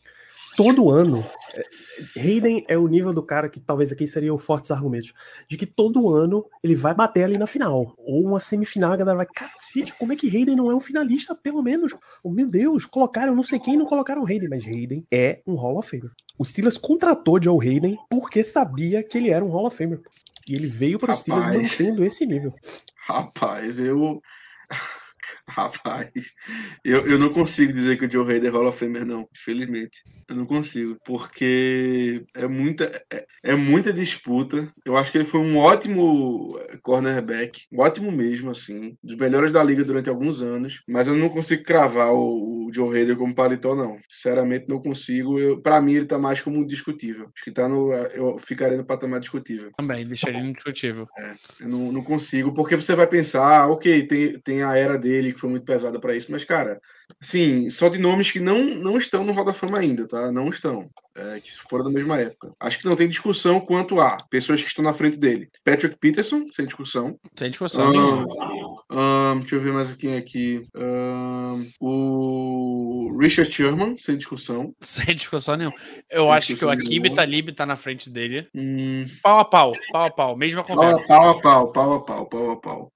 Todo ano, é, Hayden é o nível do cara que talvez aqui seria o fortes argumentos, de que todo ano ele vai bater ali na final, ou uma semifinal, a galera vai, cacete, como é que Hayden não é um finalista, pelo menos? Oh, meu Deus, colocaram não sei quem, não colocaram Hayden, mas Hayden é um Hall of Famer. O Steelers contratou Joe Hayden porque sabia que ele era um Hall of Famer. E ele veio para os Steelers mantendo esse nível. Rapaz, eu. Rapaz, eu, eu não consigo dizer que o Joe Hader é Hall of Famer, não. Infelizmente. Eu não consigo. Porque é muita, é, é muita disputa. Eu acho que ele foi um ótimo cornerback. Ótimo mesmo, assim. Dos melhores da liga durante alguns anos. Mas eu não consigo cravar o, o Joe Hader como paletó, não. Sinceramente, não consigo. Eu, pra mim, ele tá mais como discutível. Acho que tá no. Eu ficaria no patamar discutível. Também, deixaria indiscutível. É, eu não, não consigo. Porque você vai pensar, ah, ok, tem, tem a era dele que foi muito pesada para isso. Mas, cara, assim, só de nomes que não, não estão no Hall da Fama ainda, tá? Não estão. É, que foram da mesma época. Acho que não tem discussão quanto a pessoas que estão na frente dele. Patrick Peterson, sem discussão. Sem discussão Ah, nenhuma. ah, deixa eu ver mais quem aqui. Ah, o Richard Sherman, sem discussão. Sem discussão nenhuma. Eu Sem acho que o Akib. Talib tá na frente dele. Hum, Pau a pau, pau a pau, mesma conversa. pau a pau, pau a pau, pau a pau.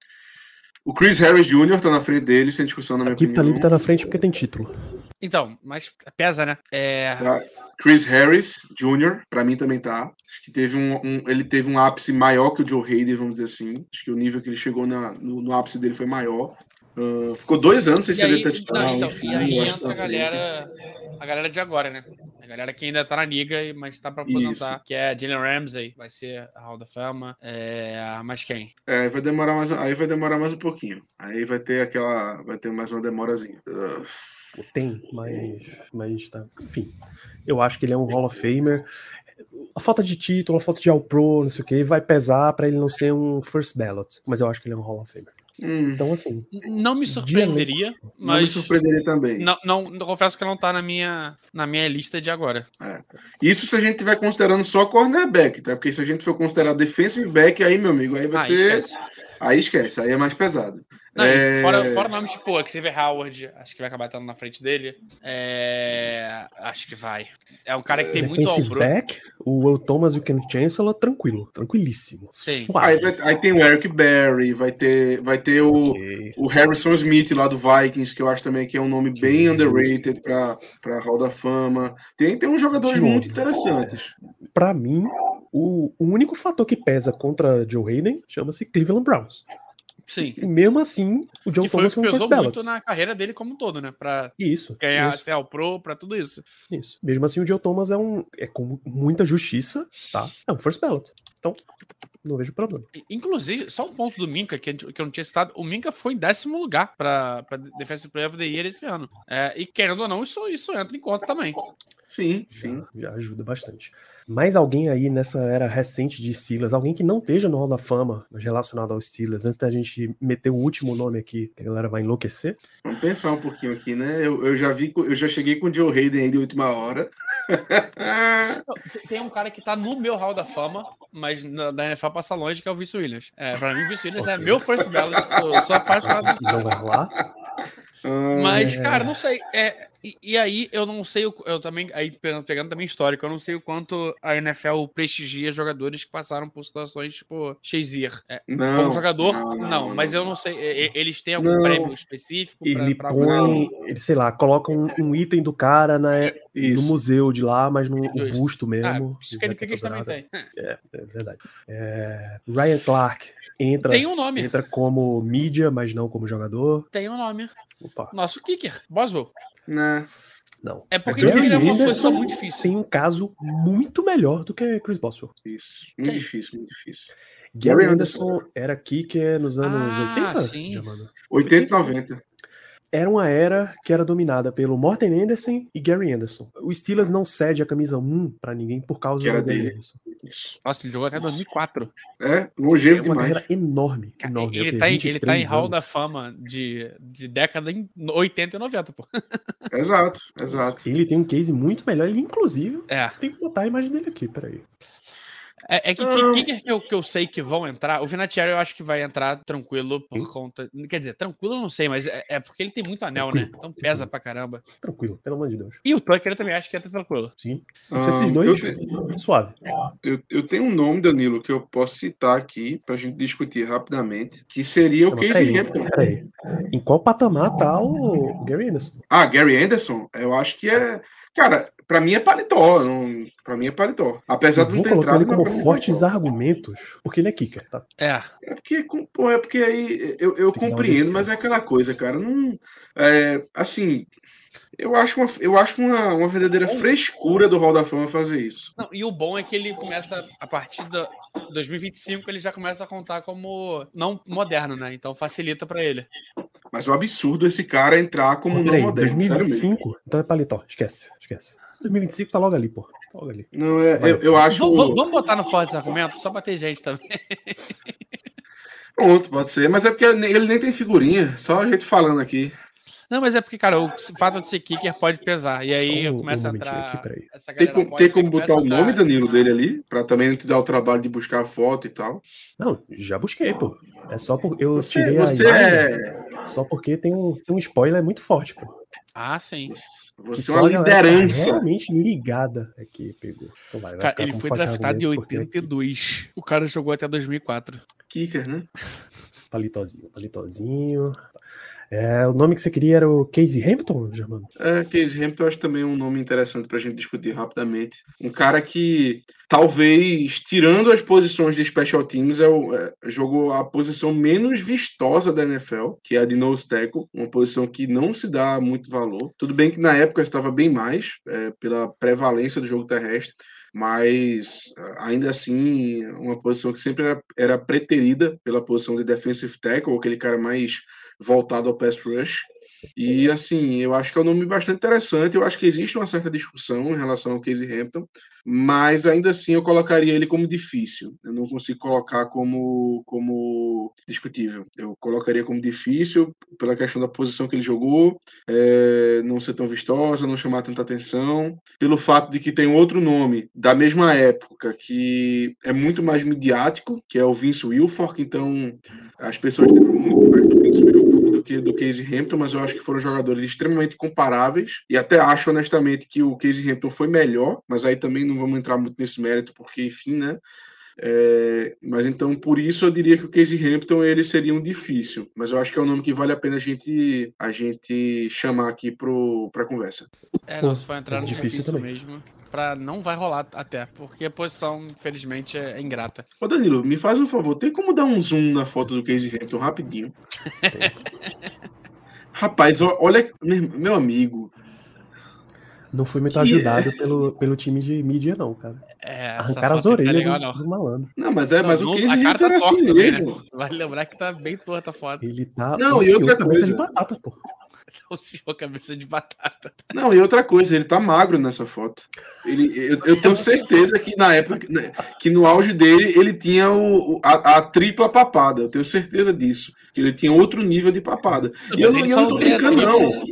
O Chris Harris Jr. tá na frente dele, sem discussão na minha Aqui opinião. Talib tá na frente porque tem título. Então, mas pesa, né? É. Tá. Chris Harris Jr., pra mim também tá. Acho que teve um, um- ele teve um ápice maior que o Joe Hader, vamos dizer assim. Acho que o nível que ele chegou na- no, no ápice dele foi maior. Ah, ficou dois anos sem E ser aí, touchdown, não, então, enfim, e aí acho que entra a tá galera, a galera de agora, né? A galera que ainda tá na liga, mas tá pra aposentar, que é Jalen Ramsey, vai ser a Hall da Fama. É, mas quem? É, vai demorar mais, aí vai demorar mais um pouquinho. Aí vai ter aquela, vai ter mais uma demorazinha. Ah, Tem, mas, mas tá. Enfim, eu acho que ele é um Hall of Famer. A falta de título, a falta de All-Pro, não sei o que, vai pesar pra ele não ser um First Ballot. Mas eu acho que ele é um Hall of Famer. Hum, Então, assim, Não me surpreenderia, não me mas surpreenderia também. não, não, confesso que não tá na minha, na minha lista de agora. Isso se a gente estiver considerando só cornerback, tá? Porque se a gente for considerar defensive back, aí, meu amigo, aí Ah, ser. esquece. Aí esquece, aí é mais pesado. Não, É, fora, fora nomes tipo Xavier Howard, acho que vai acabar estando na frente dele. É, acho que vai. É um cara que tem muito defensive ombro. back, o Will Thomas e o Ken Chancellor, tranquilo, tranquilíssimo. Sim. Aí, vai- aí tem o Eric Berry, vai ter, vai ter o, Ok. o Harrison Smith lá do Vikings, que eu acho também que é um nome bem justo. underrated para para Hall da Fama. Tem, tem uns jogadores muito interessantes. Pra mim, o, o único fator que pesa contra Joe Hayden chama-se Cleveland Browns. Sim. E mesmo assim, o John Que foi o Thomas que foi pesou muito na carreira dele como um todo, né? Pra Isso. ganhar isso. ser ao pro, pra tudo isso. Isso. Mesmo assim, o Joe Thomas é um. É com muita justiça, tá? É um first ballot. Então, não vejo problema. Inclusive, só um ponto do Minka, que, que eu não tinha citado. O Minka foi em décimo lugar pra, pra Defensive Player of the Year esse ano. É, e querendo ou não, isso, isso entra em conta também. Sim, sim. Já, já ajuda bastante. Mais alguém aí nessa era recente de Steelers, alguém que não esteja no Hall da Fama, mas relacionado aos Steelers, antes da gente meter o último nome aqui, que a galera vai enlouquecer. Vamos pensar um pouquinho aqui, né? Eu, eu já vi, eu já cheguei com o Joe Hayden aí de última hora. Tem um cara que tá no meu Hall da Fama, mas na, da NFL passa longe, que é o Vince Williams. É, pra mim, o Vince Williams é meu first ballot. Eu sou apaixonado não vai rolar. Ah, Mas, cara, não sei. É, e, e aí, eu não sei. o- Eu também. Aí, pegando, pegando também histórico, eu não sei o quanto a NFL prestigia jogadores que passaram por situações tipo Shazier. É, não, como jogador, não, mas eu não sei. Eles têm algum Não. prêmio específico pra, Ele pra põe, ele, sei lá, coloca um, um item do cara na, no Isso. museu de lá, mas no busto Ah, mesmo. isso que, é eles também têm. É, é verdade. É, Ryan Clark entra, Tem um nome. entra como mídia, mas não como jogador. Tem um nome. Opa, Nosso kicker, Boswell. Né? não. É porque Gary ele é uma Anderson posição muito difícil. Tem um caso muito melhor do que Chris Boswell. Isso. Muito Quem? difícil, muito difícil. Gary Anderson era kicker nos anos Ah, 80, sim. Germano? 80 90. Era uma era que era dominada pelo Morten Anderson e Gary Anderson. O Steelers não cede a camisa 1 pra ninguém por causa Que era do Gary dele. Anderson. Isso. Nossa, ele jogou até 2004. É, É longevo uma demais. carreira enorme. Enorme. ele, ok, tá em, ele tá em 23 Hall anos. da Fama de, de década em 80 e 90, pô. Exato, exato. Ele tem um case muito melhor. Ele, inclusive, É. tem que botar a imagem dele aqui, peraí. É, é que Ah. que, que, que, eu, que eu sei que vão entrar. O Vinatieri eu acho que vai entrar tranquilo por Sim. conta. Quer dizer, tranquilo eu não sei, mas é, é porque ele tem muito anel, né? Tranquilo, Então pesa tranquilo. pra caramba. Tranquilo, pelo amor de Deus. E o Tucker eu também acho que entra tranquilo. Sim. Ah, esses dois, eu suave. Eu, eu tenho um nome, Danilo, que eu posso citar aqui pra gente discutir rapidamente, que seria o Casey Hampton. peraí. em qual patamar tá o Gary Anderson? Ah, Gary Anderson, eu acho que é. Cara, pra mim é paletó. Não... Pra mim é paletó. Apesar Eu de não ter entrado. ele como é fortes paletó. argumentos, porque ele é kicker, tá? É. É porque, pô, é porque aí eu, eu Tem compreendo, mas é aquela coisa, cara. Não, é, assim, eu acho uma, eu acho uma, uma verdadeira frescura do Hall da Fama fazer isso. Não, e o bom é que ele começa, a partir de 2025, ele já começa a contar como não moderno, né? Então facilita pra ele. Mas é um absurdo esse cara entrar como Pô, não moderno. Sério mesmo. 2025? Então é paletó, esquece, esquece. 2025 tá logo ali, pô. Tá logo ali. Não, é, eu, eu acho. Vamos, vamos- botar no forte esse argumento, só pra ter gente também. Pronto, pode ser. Mas é porque ele nem tem figurinha, só a gente falando aqui. Não, mas é porque, cara, o fato de ser kicker pode pesar. E aí um- começa a um momentinho entrar. aqui, peraí. essa Tem, como- tem como botar a o entrar- nome, Danilo, dele ali, pra também não te dar o trabalho de buscar a foto e tal. Não, já busquei, pô. É só porque eu Você, tirei você a imagem, é. Só porque tem um, tem um spoiler muito forte, pô. Ah, sim. Você é uma tá liderança. realmente ligada aqui, pegou. Então vai, vai Cara, ele foi draftado em argumento, porque 82. O cara jogou até 2004. Kicker, né? Palitozinho, palitozinho. É, o nome que você queria era o Casey Hampton, Germano? É, Case Hampton eu acho também um nome interessante pra gente discutir rapidamente. Um cara que, talvez, tirando as posições de special teams, é o, é, jogou a posição menos vistosa da NFL, que é a de nose tackle, uma posição que não se dá muito valor. Tudo bem que na época estava bem mais, é, pela prevalência do jogo terrestre, mas ainda assim, uma posição que sempre era, era preterida pela posição de defensive tackle, aquele cara mais voltado ao pass rush. E assim, eu acho que é um nome bastante interessante. Eu acho que existe uma certa discussão em relação ao Casey Hampton, mas ainda assim eu colocaria ele como difícil. Eu não consigo colocar como, como discutível. Eu colocaria como difícil pela questão da posição que ele jogou, é, não ser tão vistosa, não chamar tanta atenção, pelo fato de que tem outro nome da mesma época que é muito mais midiático, que é o Vince Wilfork. Então as pessoas muito mais do Vince Wilfork que do Casey Hampton, mas eu acho que foram jogadores extremamente comparáveis e até acho honestamente que o Casey Hampton foi melhor, mas aí também não vamos entrar muito nesse mérito porque enfim, né? É, mas então por isso eu diria que o Casey Hampton ele seria um difícil, mas eu acho que é um nome que vale a pena a gente a gente chamar aqui para conversa. É, não, se for entrar é no difícil difícil, também. mesmo. Pra não vai rolar até, porque a posição, infelizmente, é ingrata. Ô Danilo, me faz um favor, tem como dar um zoom na foto do Casey Hampton rapidinho? Rapaz, olha, meu amigo, Não fui muito Que ajudado pelo, pelo time de mídia, não, cara. É, Arrancaram as tá orelhas legal, do, não. do malandro. não, mas é, Não, mas o não, a cara Hampton tá era assim torta né? mesmo. Vale lembrar que tá bem torta a foto. Ele tá. Não, o e outra cabeça coisa. de batata, pô. O senhor cabeça de batata. Não, e outra coisa, ele tá magro nessa foto. Ele, eu, eu tenho certeza que na época, né, que no auge dele, ele tinha o, o- a, a tripla papada. Eu tenho certeza disso. Que ele tinha outro nível de papada. E eu, Mas não- ele eu não tô brincando, não.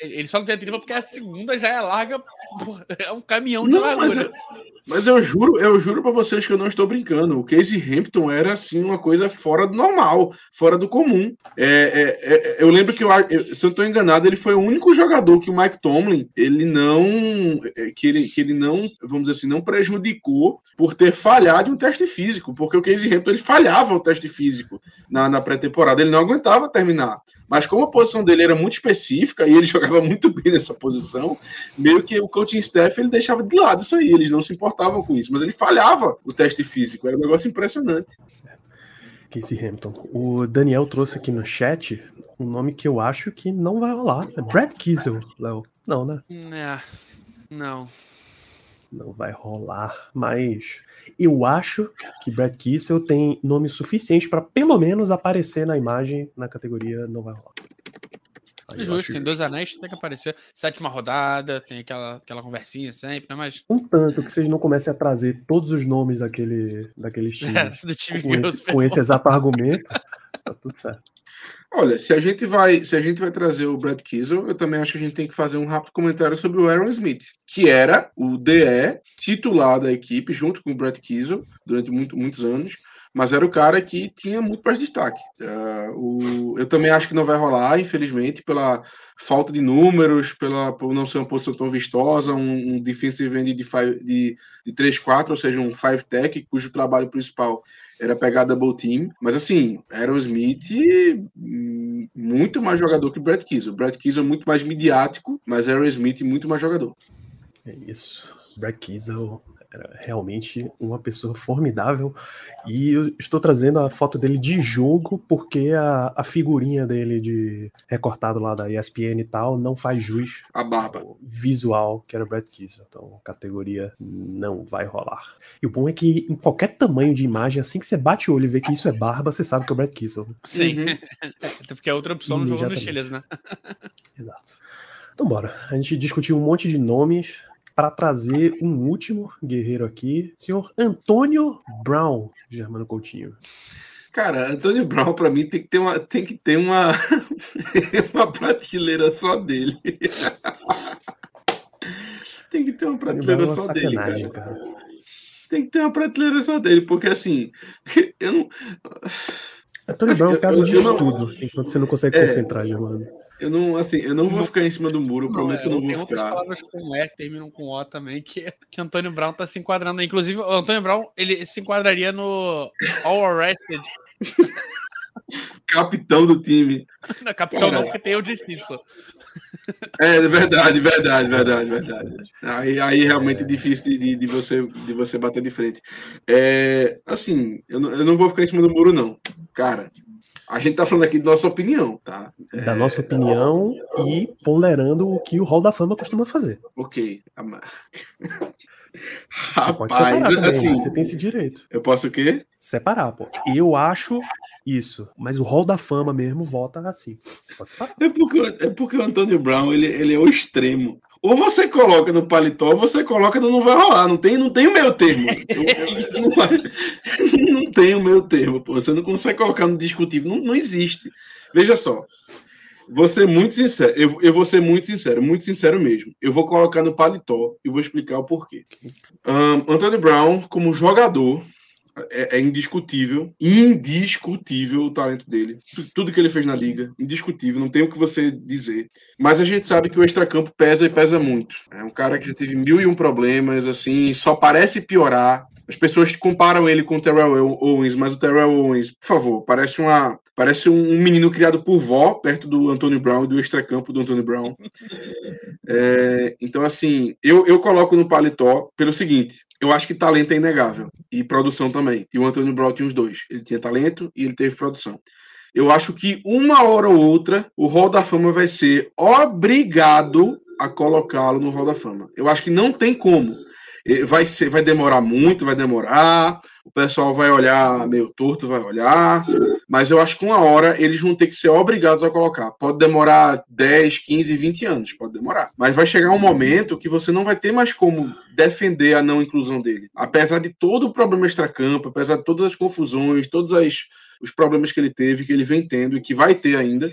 Ele só não tem a tripla porque a segunda já é larga. porra, É um caminhão de Não, mas largura. eu, mas eu juro, eu juro para vocês que eu não estou brincando. O Casey Hampton era assim uma coisa fora do normal, fora do comum. É, é, é, eu lembro que eu, se eu estou enganado, ele foi o único jogador que o Mike Tomlin ele não é, que ele, que ele não, vamos dizer assim, não prejudicou por ter falhado um teste físico, porque o Casey Hampton ele falhava o teste físico na, na pré-temporada, ele não aguentava terminar. Mas como a posição dele era muito específica e ele jogava muito bem nessa posição, meio que o coaching staff ele deixava de lado isso aí, eles não se importavam com isso, mas ele falhava o teste físico, era um negócio impressionante. Casey Hampton. O Daniel trouxe aqui no chat um nome que eu acho que não vai rolar. É Brad Kiesel, Léo. Não, né? É, não. Não vai rolar. Mas eu acho que Brad Kiesel tem nome suficiente para pelo menos aparecer na imagem na categoria não vai rolar. Aí eu Justo, tem dois anéis, tem que aparecer. Sétima rodada, tem aquela, aquela conversinha sempre, né? Mas. Um tanto que vocês não comecem a trazer todos os nomes daquele, daqueles times do time com, esse, com esse exato argumento, tá tudo certo. Olha, se a gente vai, se a gente vai trazer o Brad Kiesel, eu também acho que a gente tem que fazer um rápido comentário sobre o Aaron Smith, que era o DE titular da equipe junto com o Brad Kiesel durante muito, muitos anos, mas era o cara que tinha muito mais destaque. Uh, o, eu também acho que não vai rolar, infelizmente, pela falta de números, pela por não ser uma posição tão vistosa, um, um defensive end de, de, de 3-4, ou seja, um 5-tech, cujo trabalho principal era pegar double team. Mas assim, Aerosmith muito mais jogador que o Brad Keezel. O Brad Keezel é muito mais midiático, mas Aerosmith muito mais jogador. É isso. Brad Keezel era realmente uma pessoa formidável. E eu estou trazendo a foto dele de jogo, porque a, a figurinha dele de recortado lá da ESPN e tal não faz jus A barba. ao visual que era o Brad Keezel. Então, categoria não vai rolar. E o bom é que em qualquer tamanho de imagem, assim que você bate o olho e vê que isso é barba, você sabe que é o Brad Keezel. Sim. Uhum. Até porque a outra opção não jogou no. Chiles, né? Exato. Então, bora. A gente discutiu um monte de nomes para trazer um último guerreiro aqui, senhor Antônio Brown, Germano Coutinho. Cara, Antônio Brown, pra mim, tem que ter uma, tem que ter uma, uma prateleira só dele. tem que ter uma Brown é prateleira uma só dele, cara. cara. Tem que ter uma prateleira só dele, porque assim, eu não, Antônio Brown é um caso de não- estudo, enquanto você não consegue É. concentrar, Germano. Eu não, assim, eu não vou ficar em cima do muro, eu Não, prometo é, que eu não tem vou outras ficar. palavras com E que terminam com O também, que, que Antônio Brown tá se enquadrando. Inclusive, o Antônio Brown, ele se enquadraria no All Arrested. Capitão do time. Na capitão não, porque tem o J. Simpson. É, verdade, verdade, verdade, verdade. Aí, aí realmente é difícil de, de, de você, de você bater de frente. É, assim, eu não, eu não vou ficar em cima do muro, não. Cara, a gente tá falando aqui da nossa opinião, tá? Da nossa opinião e ponderando o que o Hall da Fama costuma fazer. Ok. Ama- Você pode separar Rapaz, também, assim, você tem esse direito. eu posso o quê? Separar, pô. Eu acho isso, mas o Hall da Fama mesmo vota assim. Você pode separar. É porque, é porque o Antônio Brown, ele, ele é o extremo. Ou você coloca no paletó, ou você coloca no não vai rolar. Não tem, não tem o meio termo. Não, não tem o meio termo, pô. Você não consegue colocar no discutível. Não, não existe. Veja só. Vou ser muito sincero. Eu, eu vou ser muito sincero, muito sincero mesmo. Eu vou colocar no paletó e vou explicar o porquê. Ahn, Antônio Brown, como jogador, é, é indiscutível, indiscutível o talento dele. Tu- Tudo que ele fez na liga, indiscutível, não tem o que você dizer. Mas a gente sabe que o extracampo pesa e pesa muito. É um cara que já teve mil e um problemas, assim, só parece piorar. As pessoas comparam ele com o Terrell Owens, mas o Terrell Owens, por favor, parece uma parece um menino criado por vó, perto do Antônio Brown e do extracampo do Antônio Brown. É, então, assim, eu, eu coloco no paletó pelo seguinte: eu acho que talento é inegável e produção também. E o Antônio Brown tinha os dois. Ele tinha talento e ele teve produção. Eu acho que uma hora ou outra o Hall da Fama vai ser obrigado a colocá-lo no Hall da Fama. Eu acho que não tem como. Vai, ser, vai demorar muito, vai demorar. O pessoal vai olhar meio torto, vai olhar. Mas eu acho que uma hora eles vão ter que ser obrigados a colocar. Pode demorar 10, 15, 20 anos, pode demorar. Mas vai chegar um momento que você não vai ter mais como defender a não inclusão dele. Apesar de todo o problema extracampo, apesar de todas as confusões, todos as, os problemas que ele teve, que ele vem tendo e que vai ter ainda.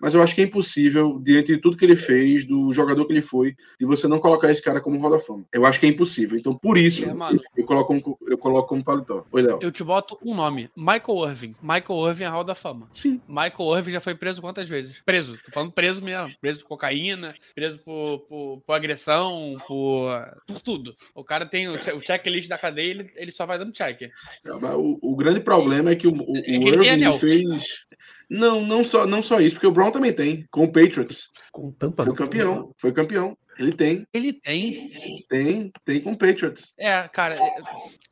Mas eu acho que é impossível, diante de tudo que ele fez, do jogador que ele foi, de você não colocar esse cara como roda fama. Eu acho que é impossível. Então, por isso, É, mano. eu coloco, um- eu coloco como paletó. Oi, Léo. Eu te boto um nome: Michael Irving. Michael Irving é a Hall da Fama. Sim. Michael Irving já foi preso quantas vezes? Preso. Tô falando preso mesmo. Preso por cocaína, preso por, por, por agressão, por, por tudo. O cara tem o, o checklist da cadeia, ele, ele só vai dando check. Mas O, o grande problema é que o, o, o É que tem Irving fez. Não, não só, não só isso, porque o Brown também tem, com o Patriots. Com tampa Foi campeão, foi campeão. Ele tem, Ele tem. tem, tem com o Patriots. É, cara, é-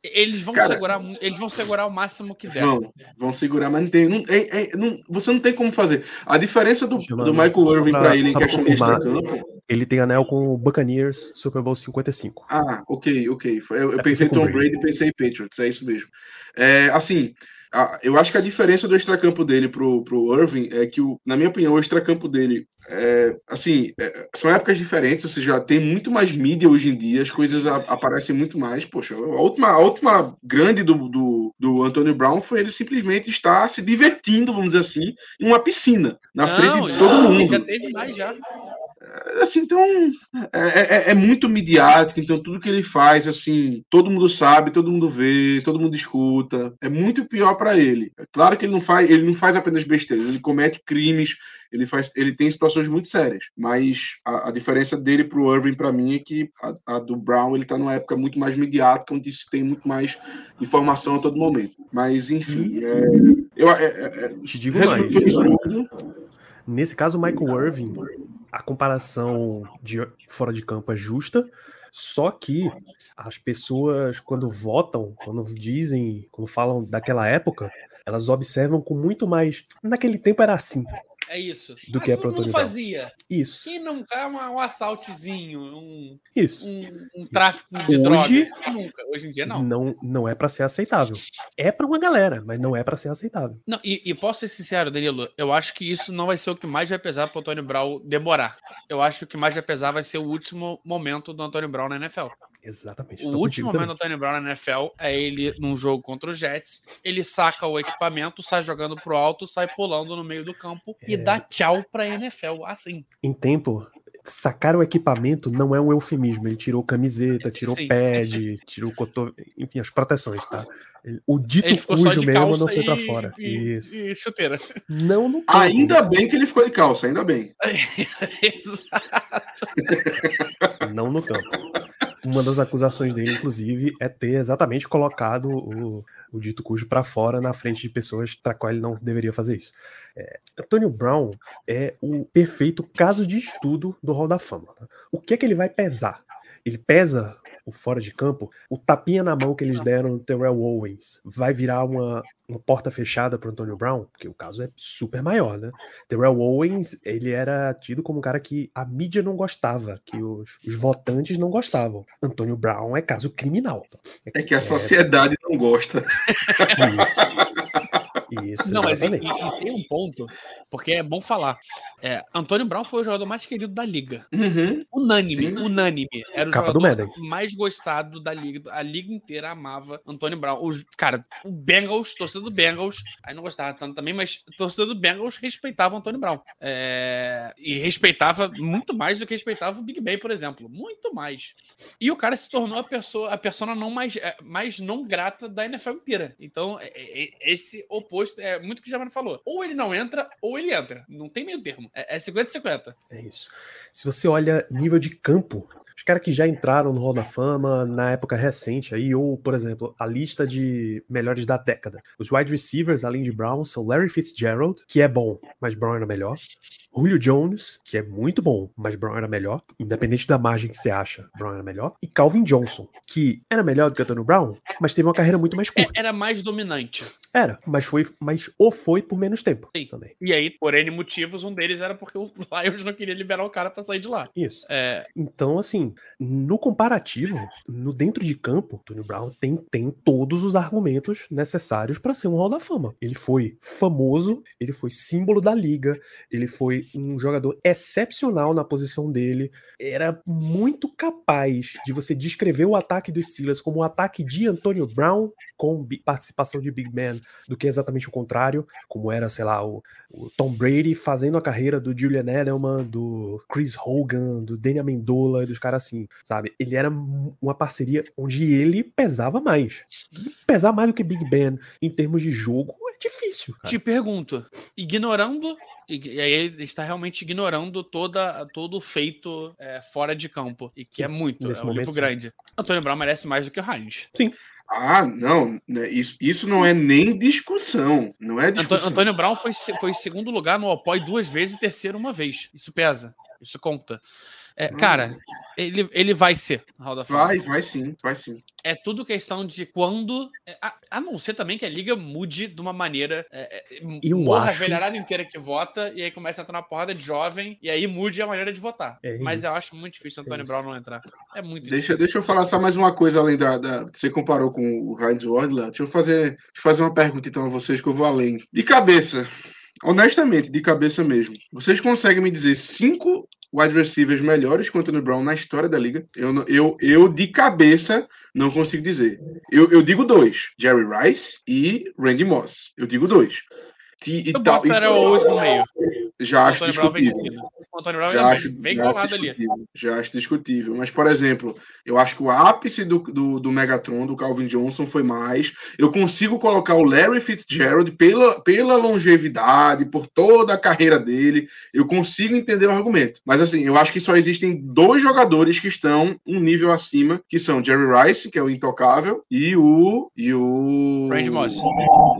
eles vão Cara, segurar, eles vão segurar o máximo que der. Vão, vão segurar, mas não tem. Não, é- é- não- você não tem como fazer. A diferença do, Chama- do Michael só Irving pra- para ele em questão de extracampo. Ele tem anel com o Buccaneers Super Bowl 55. Ah, ok, ok. Eu, eu É pensei em Tom Brady e pensei em Patriots, é isso mesmo. É, assim, a- eu acho que a diferença do extracampo dele pro, pro Irving é que, o, na minha opinião, o extracampo dele, é, assim, é, são épocas diferentes, ou seja, tem muito mais mídia hoje em dia, as coisas a- aparecem muito mais. Poxa, a última, a última grande do, do, do Antonio Brown foi ele simplesmente estar se divertindo, vamos dizer assim, em uma piscina, na frente de Não, todo já- mundo Já teve mais já. Assim, então é, é- é muito midiático, então tudo que ele faz, assim, todo mundo sabe, todo mundo vê, todo mundo escuta. É muito pior para ele. É claro que ele não faz, ele não faz apenas besteiras, ele comete crimes, ele faz, ele tem situações muito sérias. Mas a, a diferença dele pro Irving para mim é que a, a do Brown ele tá numa época muito mais midiática, onde se tem muito mais informação a todo momento. Mas enfim, é, eu, é- é- é- Te digo mais. isso, Nesse caso, o Michael Irving, a comparação de fora de campo é justa, só que as pessoas, quando votam, quando dizem, quando falam daquela época, elas observam com muito mais. Naquele tempo era assim. É isso. Do que é todo mundo fazia. Isso. Quem nunca um, um assaltezinho, um, Isso. um, um tráfico de Hoje- drogas? Nunca. Hoje em dia não. Não, não é pra ser aceitável. É pra uma galera, mas não é pra ser aceitável. Não, e, e posso ser sincero, Danilo, eu acho que isso não vai ser o que mais vai pesar pro Antônio Brown demorar. Eu acho que o que mais vai pesar vai ser o último momento do Antônio Brown na NFL. Exatamente. O último momento do Antônio Brown na NFL é ele num jogo contra os Jets, ele saca o equipamento, sai jogando pro alto, sai pulando no meio do campo e É. dá tchau pra NFL, assim. em tempo, sacar o equipamento não é um eufemismo. Ele tirou camiseta, tirou Sim. pad, tirou cotovelo, enfim, as proteções, tá? O dito cujo mesmo não foi pra e, fora. e- Isso. e chuteira. Não no campo. Ainda bem que ele ficou de calça, ainda bem. Exato. Não no campo. Uma das acusações dele, inclusive, é ter exatamente colocado o, o dito cujo pra fora na frente de pessoas para qual ele não deveria fazer isso. É, Antônio Brown é o perfeito caso de estudo do Hall da Fama. tá? O que é que ele vai pesar? Ele pesa o fora de campo, o tapinha na mão que eles deram no Terrell Owens vai virar uma, uma porta fechada para Antônio Brown, porque o caso é super maior, né? Terrell Owens, ele era tido como um cara que a mídia não gostava, que os, os votantes não gostavam. Antônio Brown é caso criminal. É que a sociedade não gosta. Isso. Isso, Não, mas e, e- e tem um ponto, porque é bom falar. É, Antônio Brown foi o jogador mais querido da liga. Uhum. Unânime, Sim. unânime. Era o Capa do jogador mais gostado da liga. A liga inteira amava Antônio Brown. Os, cara, o Bengals, torcida do Bengals, aí não gostava tanto também, mas torcida do Bengals respeitava o Antônio Brown. É, e respeitava muito mais do que respeitava o Big Ben, por exemplo. Muito mais. E o cara se tornou a pessoa, a persona não mais, é, mais não grata da NFL inteira. Então, é- é- é- esse oposto é muito que o Germano falou. Ou ele não entra, ou ele entra. Não tem meio termo. É, é 50-50. É isso. Se você olha nível de campo, os caras que já entraram no Hall da Fama na época recente aí, ou, por exemplo, a lista de melhores da década. Os wide receivers, além de Brown, são Larry Fitzgerald, que é bom, mas Brown era melhor. Julio Jones, que é muito bom, mas Brown era melhor. Independente da margem que você acha, Brown era melhor. E Calvin Johnson, que era melhor do que Antônio Brown, mas teve uma carreira muito mais É, curta. era mais dominante. Era, mas foi, mas ou foi por menos tempo Sim. também. E aí, por N motivos, um deles era porque o Lions não queria liberar o cara pra sair de lá. Isso. É, Então, assim, no comparativo, no dentro de campo, Tony Brown tem, tem todos os argumentos necessários para ser um Hall da Fama. Ele foi famoso, ele foi símbolo da liga, ele foi um jogador excepcional na posição dele, era muito capaz de você descrever o ataque dos Steelers como um ataque de Antonio Brown com participação de Big Man, do que exatamente o contrário, como era, sei lá, o, o Tom Brady fazendo a carreira do Julian Edelman, do Chris Hogan, do Danny Amendola, dos caras assim, sabe? Ele era um- uma parceria onde ele pesava mais. E pesar mais do que Big Ben em termos de jogo é difícil, cara. te pergunto, ignorando, e aí ele está realmente ignorando toda, todo o feito é, fora de campo, e que é muito, nesse é um momento, livro sim. grande. Antônio Brown merece mais do que o Heinz. Ah, não. né, Isso, isso não é nem discussão. Não é discussão. Antônio Brown foi, foi segundo lugar no Opoi duas vezes e terceiro uma vez. Isso pesa, isso conta. É, cara, ele, ele vai ser Hall da Fama. Vai, vai sim, vai sim. é tudo questão de quando. é, A, a não ser também que a liga mude de uma maneira. É, é, Eu morra acho- a velharada inteira que vota e aí começa a entrar na porrada de jovem e aí mude a maneira de votar. É Mas eu acho muito difícil o Antônio isso. Brown não entrar. É muito Deixa, difícil. deixa eu falar só mais uma coisa além da. da- você comparou com o Heinz Ward lá. Deixa eu fazer, deixa eu fazer uma pergunta então a vocês que eu vou além. De cabeça, honestamente, de cabeça mesmo. Vocês conseguem me dizer cinco wide receivers melhores que o Antônio Brown na história da liga? Eu, eu, eu de cabeça não consigo dizer. Eu, eu digo dois: Jerry Rice e Randy Moss. Eu digo dois. E, e Eu tal- boto e- no meio. Já acho vem discutível. seguido. O Antônio Brown Já acho, vem já acho colado ali. discutível, já acho discutível. Mas, por exemplo, eu acho que o ápice do, do, do Megatron, do Calvin Johnson, foi mais. Eu consigo colocar o Larry Fitzgerald pela, pela longevidade, por toda a carreira dele. Eu consigo entender o argumento. Mas, assim, eu acho que só existem dois jogadores que estão um nível acima, que são Jerry Rice, que é o intocável, e o. E o. Randy Moss.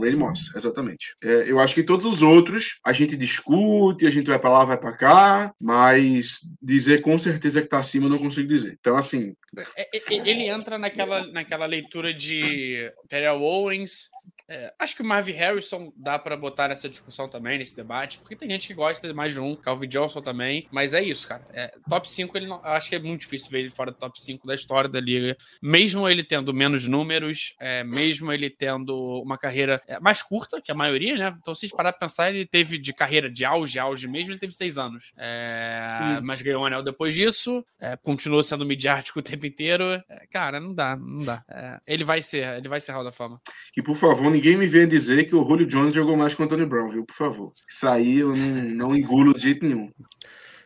Randy Moss, exatamente. É, eu acho que todos os outros a gente discute discute, a gente vai pra lá, vai pra cá, mas dizer com certeza que tá acima eu não consigo dizer. Então, assim, É, é, é, Ele entra naquela, naquela leitura de Terrell Owens. É, acho que o Marvin Harrison dá pra botar nessa discussão também, nesse debate, porque tem gente que gosta de mais de um, Calvin Johnson também, mas é isso, cara. É, top 5, ele não, acho que é muito difícil ver ele fora do top 5 da história da liga. Mesmo ele tendo menos números, é, mesmo ele tendo uma carreira é, mais curta que a maioria, né? Então, se a gente parar pra pensar, ele teve de carreira de auge, auge mesmo, ele teve seis anos. É, Mas ganhou um anel depois disso, é, continuou sendo midiático o tempo inteiro. Cara, não dá, não dá. Ele vai ser, ele vai ser Hall da Fama. E por favor, ninguém me venha dizer que o Julio Jones jogou mais que o Anthony Brown, viu? Por favor. Isso aí eu não, não engulo de jeito nenhum.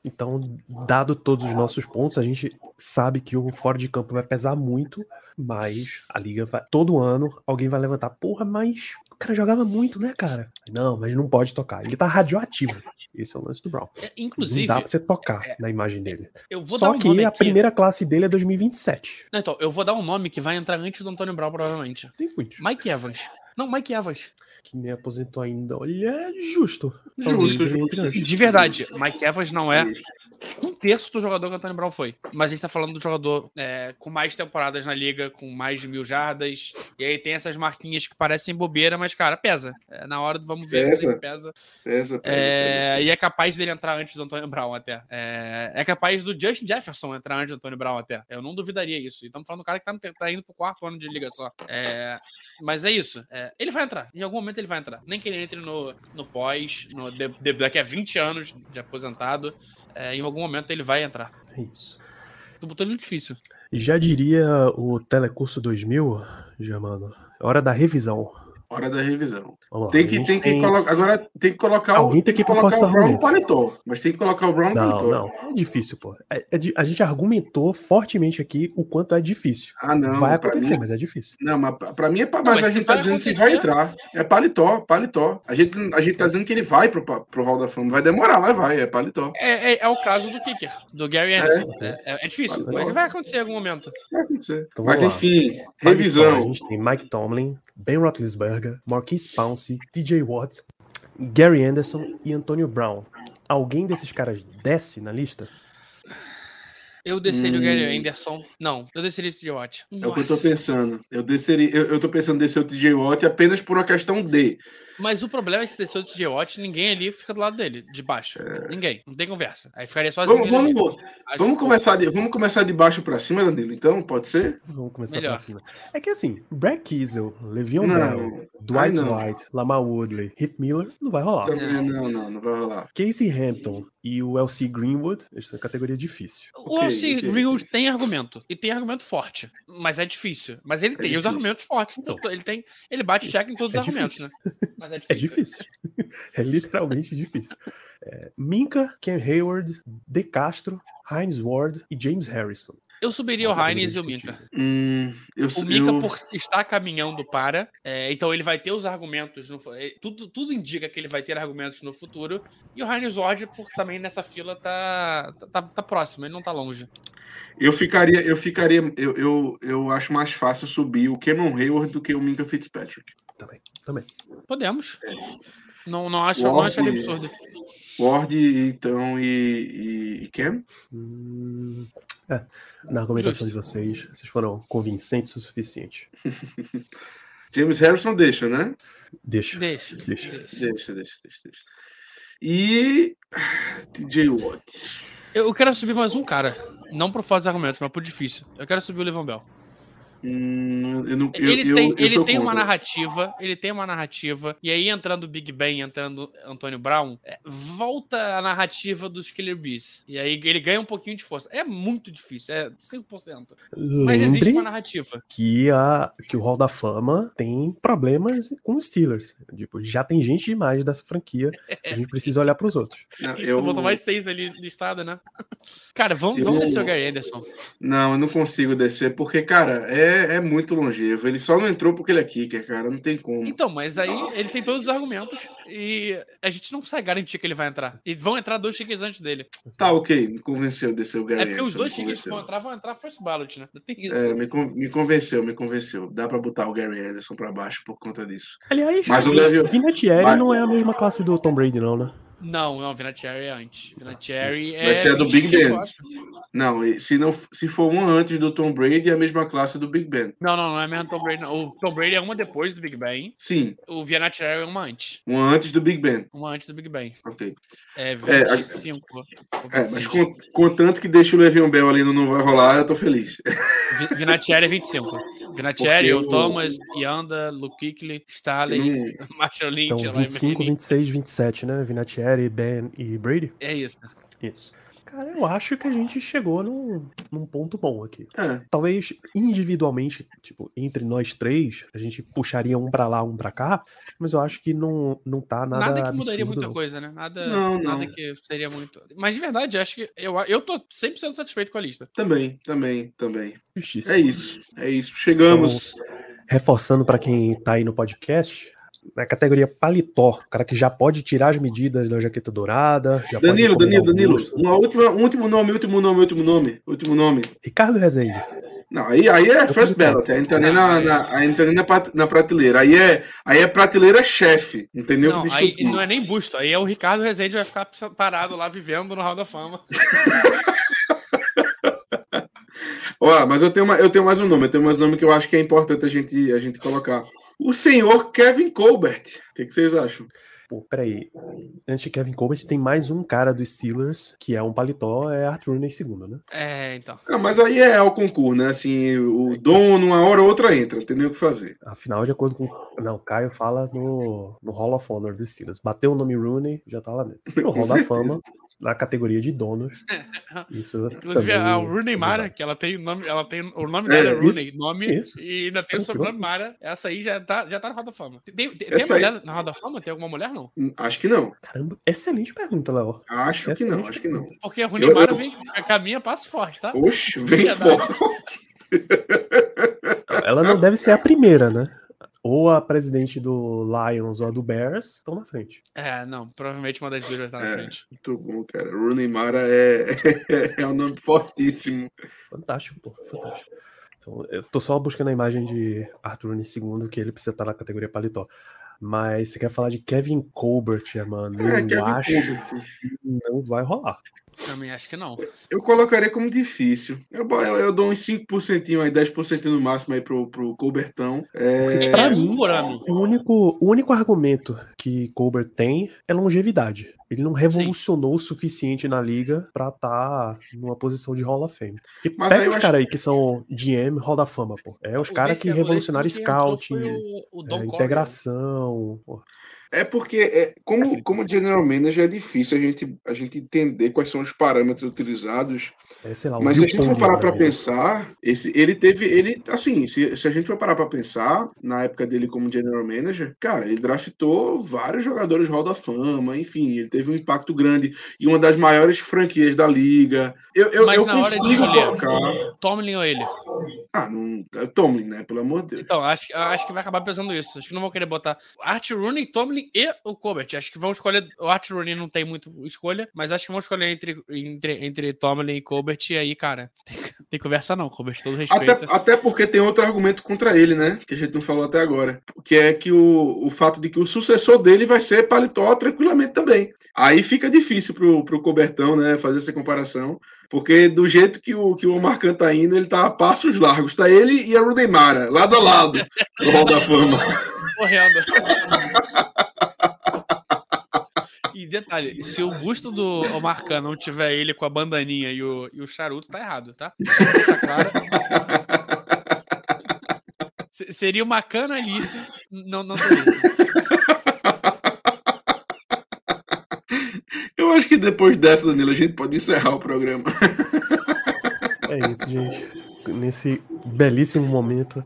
Então, dado todos os nossos pontos, a gente sabe que o fora de campo vai pesar muito, mas a liga vai. Todo ano alguém vai levantar. Porra, mas o cara jogava muito, né, cara? Não, mas não pode tocar. Ele tá radioativo. Esse é o lance do Brown. É, Não inclusive, dá pra você tocar é, na imagem dele. eu vou dar Só um que nome a aqui. primeira classe dele é 2027. Não, então, eu vou dar um nome que vai entrar antes do Antônio Brown, provavelmente. Tem muitos. Mike Evans. Não, Mike Evans. Que nem aposentou ainda. Olha, é justo. Justo, justo, antes. De verdade, Mike Evans não é um terço do jogador que o Antônio Brown foi. Mas a gente tá falando do jogador é, com mais temporadas na liga, com mais de mil jardas. E aí tem essas marquinhas que parecem bobeira, mas, cara, pesa. É, na hora do vamos ver Pesa. se pesa. Pesa, pesa, É, e é capaz dele entrar antes do Antônio Brown até. É, é capaz do Justin Jefferson entrar antes do Antônio Brown até. Eu não duvidaria isso. E estamos falando do cara que tá, tá indo pro quarto ano de liga só. É, mas é isso. É, ele vai entrar. Em algum momento ele vai entrar. Nem que ele entre no, no pós, no, a 20 anos de aposentado. É, em algum momento ele vai entrar. É isso. Botou ele no difícil. Já diria o Telecurso 2000, Germano, é hora da revisão. Hora da revisão. Lá. Tem que, gente tem que colocar. Agora tem que colocar Alguém o. tem que que colocar força o Brown no argumento. paletó. Mas tem que colocar o Brown no Não, paletó. não, é difícil, pô. É- é a gente argumentou fortemente aqui o quanto é difícil. Ah, não. vai acontecer, mim- mas é difícil. Não, mas pra- mim é pra mas mas a gente tá vai dizendo que acontecer- vai entrar. É paletó, paletó. A gente, a gente tá dizendo que ele vai pro, pro Hall da Fama. Vai demorar, mas vai, é paletó. É, é- é o caso do kicker, do Gary Anderson. É, é- é difícil, Paletó. mas vai acontecer em algum momento. Vai acontecer. Então, mas lá. enfim, vitória, A revisão. gente tem Mike Tomlin, Ben Roethlisberger, Marquise Pouncey, TJ Watt, Gary Anderson e Antonio Brown. Alguém desses caras desce na lista? Eu desceria o Gary Hum. Anderson. Não, eu desceria o TJ Watt. É o que eu tô pensando. Eu desceria, eu, eu tô pensando em descer o TJ Watt apenas por uma questão de. Mas o problema é que se descer o TJ Watt, ninguém ali fica do lado dele, de baixo. Ninguém. Não tem conversa. Aí ficaria sozinho. É. Vamos, vamos, vamos, que- começar de, vamos começar de baixo pra cima, Danilo, então? Pode ser? Vamos começar Melhor. pra cima. É que assim, Brad Kiesel, Le'Veon Não. Bell, Dwight Ai, não. White, Lamar Woodley, Heath Miller, não vai rolar. Também não, não, não vai rolar. Casey Hampton e o LC Greenwood, essa é categoria difícil. O Ok, LC ok. Greenwood tem argumento. E tem argumento forte. Mas é difícil. Mas ele tem os difícil. argumentos fortes. Então, ele tem. Ele bate check em todos os É argumentos, difícil. né? Mas é É difícil. difícil. É literalmente difícil. É, Minka, Ken Hayward, De Castro, Heinz Ward e James Harrison. Eu subiria o Heinz e o Minka. Hum, eu, O Mika, eu- por estar caminhando para, é, então ele vai ter os argumentos. No, é, tudo, tudo indica que ele vai ter argumentos no futuro. E o Heinz Ward, por também nessa fila, tá, tá, tá próximo, ele não tá longe. eu ficaria, eu ficaria, eu, eu, eu acho mais fácil subir o Cameron Hayward do que o Minka Fitzpatrick. Também, também. Podemos. É. Não, não acho, não Ward- acharia absurdo. Ward, então, e, e, e Cam? Hum, é, na argumentação Justo. de vocês, vocês foram convincentes o suficiente. James Harrison deixa, né? Deixa. Deixa. Deixa. deixa. Deixa, deixa, deixa, deixa. E TJ Watt. Eu quero subir mais um cara. Não por falta de argumentos, mas por difícil. Eu quero subir o Levan Bell. Hum, eu não, Ele eu- tem, eu ele tem uma narrativa, ele tem uma narrativa, e aí entrando o Big Ben, entrando Antônio Brown, é, volta a narrativa dos Killer Bees. E aí ele ganha um pouquinho de força. É muito difícil, é 5%. Mas existe Lembre uma narrativa. que, a, que o Hall da Fama tem problemas com os Steelers. Tipo, já tem gente demais dessa franquia. A gente precisa olhar para os outros. Não, eu, tu botou mais seis ali listada, né? Cara, vamos, Eu- vamos descer o Gary Anderson. não, eu não consigo descer, porque, cara, é, é muito longevo. Ele só não entrou porque ele é kicker, cara. Não tem como. Então, mas aí ele tem todos os argumentos e a gente não consegue garantir que ele vai entrar. E vão entrar dois chiques antes dele. Tá, ok, me convenceu de descer o Gary É porque os dois chiques que vão entrar vão entrar first ballot, né? Tem isso. É, me, con- me convenceu, me convenceu. Dá pra botar o Gary Anderson pra baixo por conta disso. Aliás, Mas o Le'Veon- Vinatieri Mas- não é a mesma classe do Tom Brady, não, né? Não, não, Vinatieri é antes. Vinatieri é. Vai ser a do Big 25, Ben. Não, se, não, se for uma antes do Tom Brady, é a mesma classe do Big Ben. Não, não, não é mesmo Tom Brady. não. O Tom Brady é uma depois do Big Ben. Sim, O Vinatieri é uma antes. uma antes do Big Ben. Uma antes do Big Ben. Ok. É a- 25. ou É, mas 26. com- contanto que deixa o Le'Veon Bell ali no não vai rolar, eu tô feliz. Vi- Vinatieri é 25. Vinatieri, o Thomas, Yanda, Luke Kuechly, Staley, Não- Marshall Lynch, Então, Eli 25, Manning. 26, 27, né? Vinatieri, Ben e Brady? É isso. Isso. Cara, eu acho que a gente chegou num, num ponto bom aqui. É, Talvez individualmente, tipo, entre nós três, a gente puxaria um pra lá, um pra cá, mas eu acho que não, não tá nada, Nada, que mudaria absurdo, muita não. coisa, né? Nada, Não, não. nada que seria muito. Mas de verdade, acho que eu, eu tô 100% satisfeito com a lista. também, também, também. Justiça. É isso, é isso. Chegamos. Reforçando pra quem tá aí no podcast, na categoria paletó, o cara que já pode tirar as medidas da jaqueta dourada, já Danilo, pode Danilo, Danilo. Uma última, um último nome, último nome, último nome, último nome. Ricardo Rezende. Não, aí, aí é first ballot, aí entra nem na, na, aí entra nem na, na prateleira. Aí é, aí é prateleira chefe, entendeu? Não, aí não é nem busto. Aí é o Ricardo Rezende vai ficar parado lá vivendo no Hall da Fama. Ó, mas eu tenho, uma- eu tenho mais um nome, eu tenho mais um nome que eu acho que é importante a gente, a gente colocar. O senhor Kevin Colbert. O que, que vocês acham? Pô, peraí. Antes de Kevin Colbert, tem mais um cara dos Steelers, que é um paletó, é Arthur Rooney segundo, né? É, então. Ah, mas aí é ao concurso, né? Assim, o dono, uma hora ou outra entra, não tem nem o que fazer. Afinal, de acordo com. Não, Caio fala no, no Hall of Honor dos Steelers. Bateu o nome Rooney, já tá lá dentro. No Hall da. Fama, na categoria de donos. Isso. Inclusive, também a Rooney é Mara, que ela tem nome, ela tem o nome É, dela é Rooney, isso, nome isso. e ainda tem o sobrenome Mara. Essa aí já tá, já tá na Roda da Fama. Tem, tem, tem Essa aí- mulher na Roda da Fama? Tem alguma mulher não? Hum, Acho que não. Caramba, excelente pergunta, Léo. Acho que Excelente não, acho que não. Porque a Rooney Eu- Mara eu- vem caminha passo forte, tá? Oxe, vem forte. Ela não deve ser a primeira, né? Ou a presidente do Lions ou a do Bears estão na frente. É, não, provavelmente uma das duas vai estar na É. frente. Muito bom, cara. Rooney Mara é, é um nome fortíssimo. Fantástico, pô. Fantástico. Então, eu tô só buscando a imagem de Arthur Rooney segundo, que ele precisa estar na categoria paletó. Mas você quer falar de Kevin Colbert, mano? É, eu Kevin acho Colbert. que não vai rolar. Também acho que não. Eu colocaria como difícil. Eu, eu, eu dou uns 5% aí, 10% no máximo aí pro, pro Colbertão. É, Pra é mim. O único, o único argumento que Colbert tem é longevidade. Ele não revolucionou o suficiente na liga pra estar numa posição de Hall of Fame. Porque Mas pega os caras aí que são GM Hall da Fama, pô. É os caras que revolucionaram scouting, O, o é, Coleman. integração. pô. É porque, é, como, como general manager, é difícil a gente, a gente entender quais são os parâmetros utilizados. É, sei lá, o Mas se a gente for parar para pensar, esse, ele teve. ele Assim, se, se a gente for parar para pensar, na época dele como general manager, cara, ele draftou vários jogadores Hall da Fama, enfim, ele teve um impacto grande e uma das maiores franquias da liga. Eu, eu, Mas eu na hora de escolher, colocar. Tomlin ou ele? Ah, não. É Tomlin, né? Pelo amor de Deus. Então, acho, que- acho que vai acabar pesando isso. Acho que não vão querer botar Art Rooney, Tomlin e o Colbert. Acho que vão escolher. O Art Rooney não tem muito escolha, mas acho que vão escolher entre, entre, entre Tomlin e Colbert. E aí, cara, tem, tem conversa não, Colbert, todo respeito. Até, até porque tem outro argumento contra ele, né? Que a gente não falou até agora. Que é que o, o fato de que o sucessor dele vai ser paletó tranquilamente também. Aí fica difícil pro, pro Cobertão, né? Fazer essa comparação. Porque do jeito que o, que o Omar Khan tá indo, ele tá a passos largos. Tá ele e a Rudemara, lado a lado, no Hall da Fama. Correndo. E detalhe, se o busto do Omar Khan não tiver ele com a bandaninha e o, e o charuto, tá errado, tá? Claro. Se- Seria uma canalice não, não ter isso. Eu acho que depois dessa, Danilo, a gente pode encerrar o programa. É isso, gente. Nesse belíssimo momento,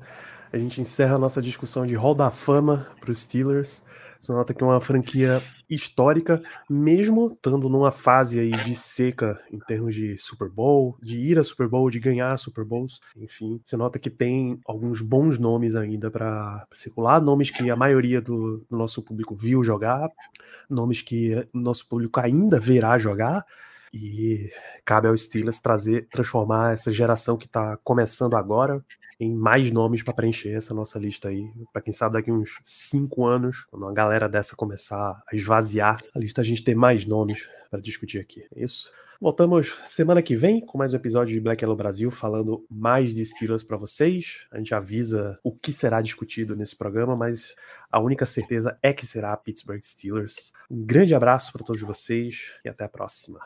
a gente encerra a nossa discussão de Hall da Fama para os Steelers. Você nota que é uma franquia histórica, mesmo estando numa fase aí de seca em termos de Super Bowl, de ir a Super Bowl, de ganhar Super Bowls, enfim, você nota que tem alguns bons nomes ainda para circular, nomes que a maioria do, do nosso público viu jogar, nomes que o nosso público ainda verá jogar, e cabe aos Steelers trazer, transformar essa geração que está começando agora em mais nomes para preencher essa nossa lista aí. Para quem sabe, daqui uns cinco anos, quando uma galera dessa começar a esvaziar a lista, a gente ter mais nomes para discutir aqui. É isso. Voltamos semana que vem com mais um episódio de Black Yellow Brasil falando mais de Steelers para vocês. A gente avisa o que será discutido nesse programa, mas a única certeza é que será Pittsburgh Steelers. Um grande abraço para todos vocês e até a próxima.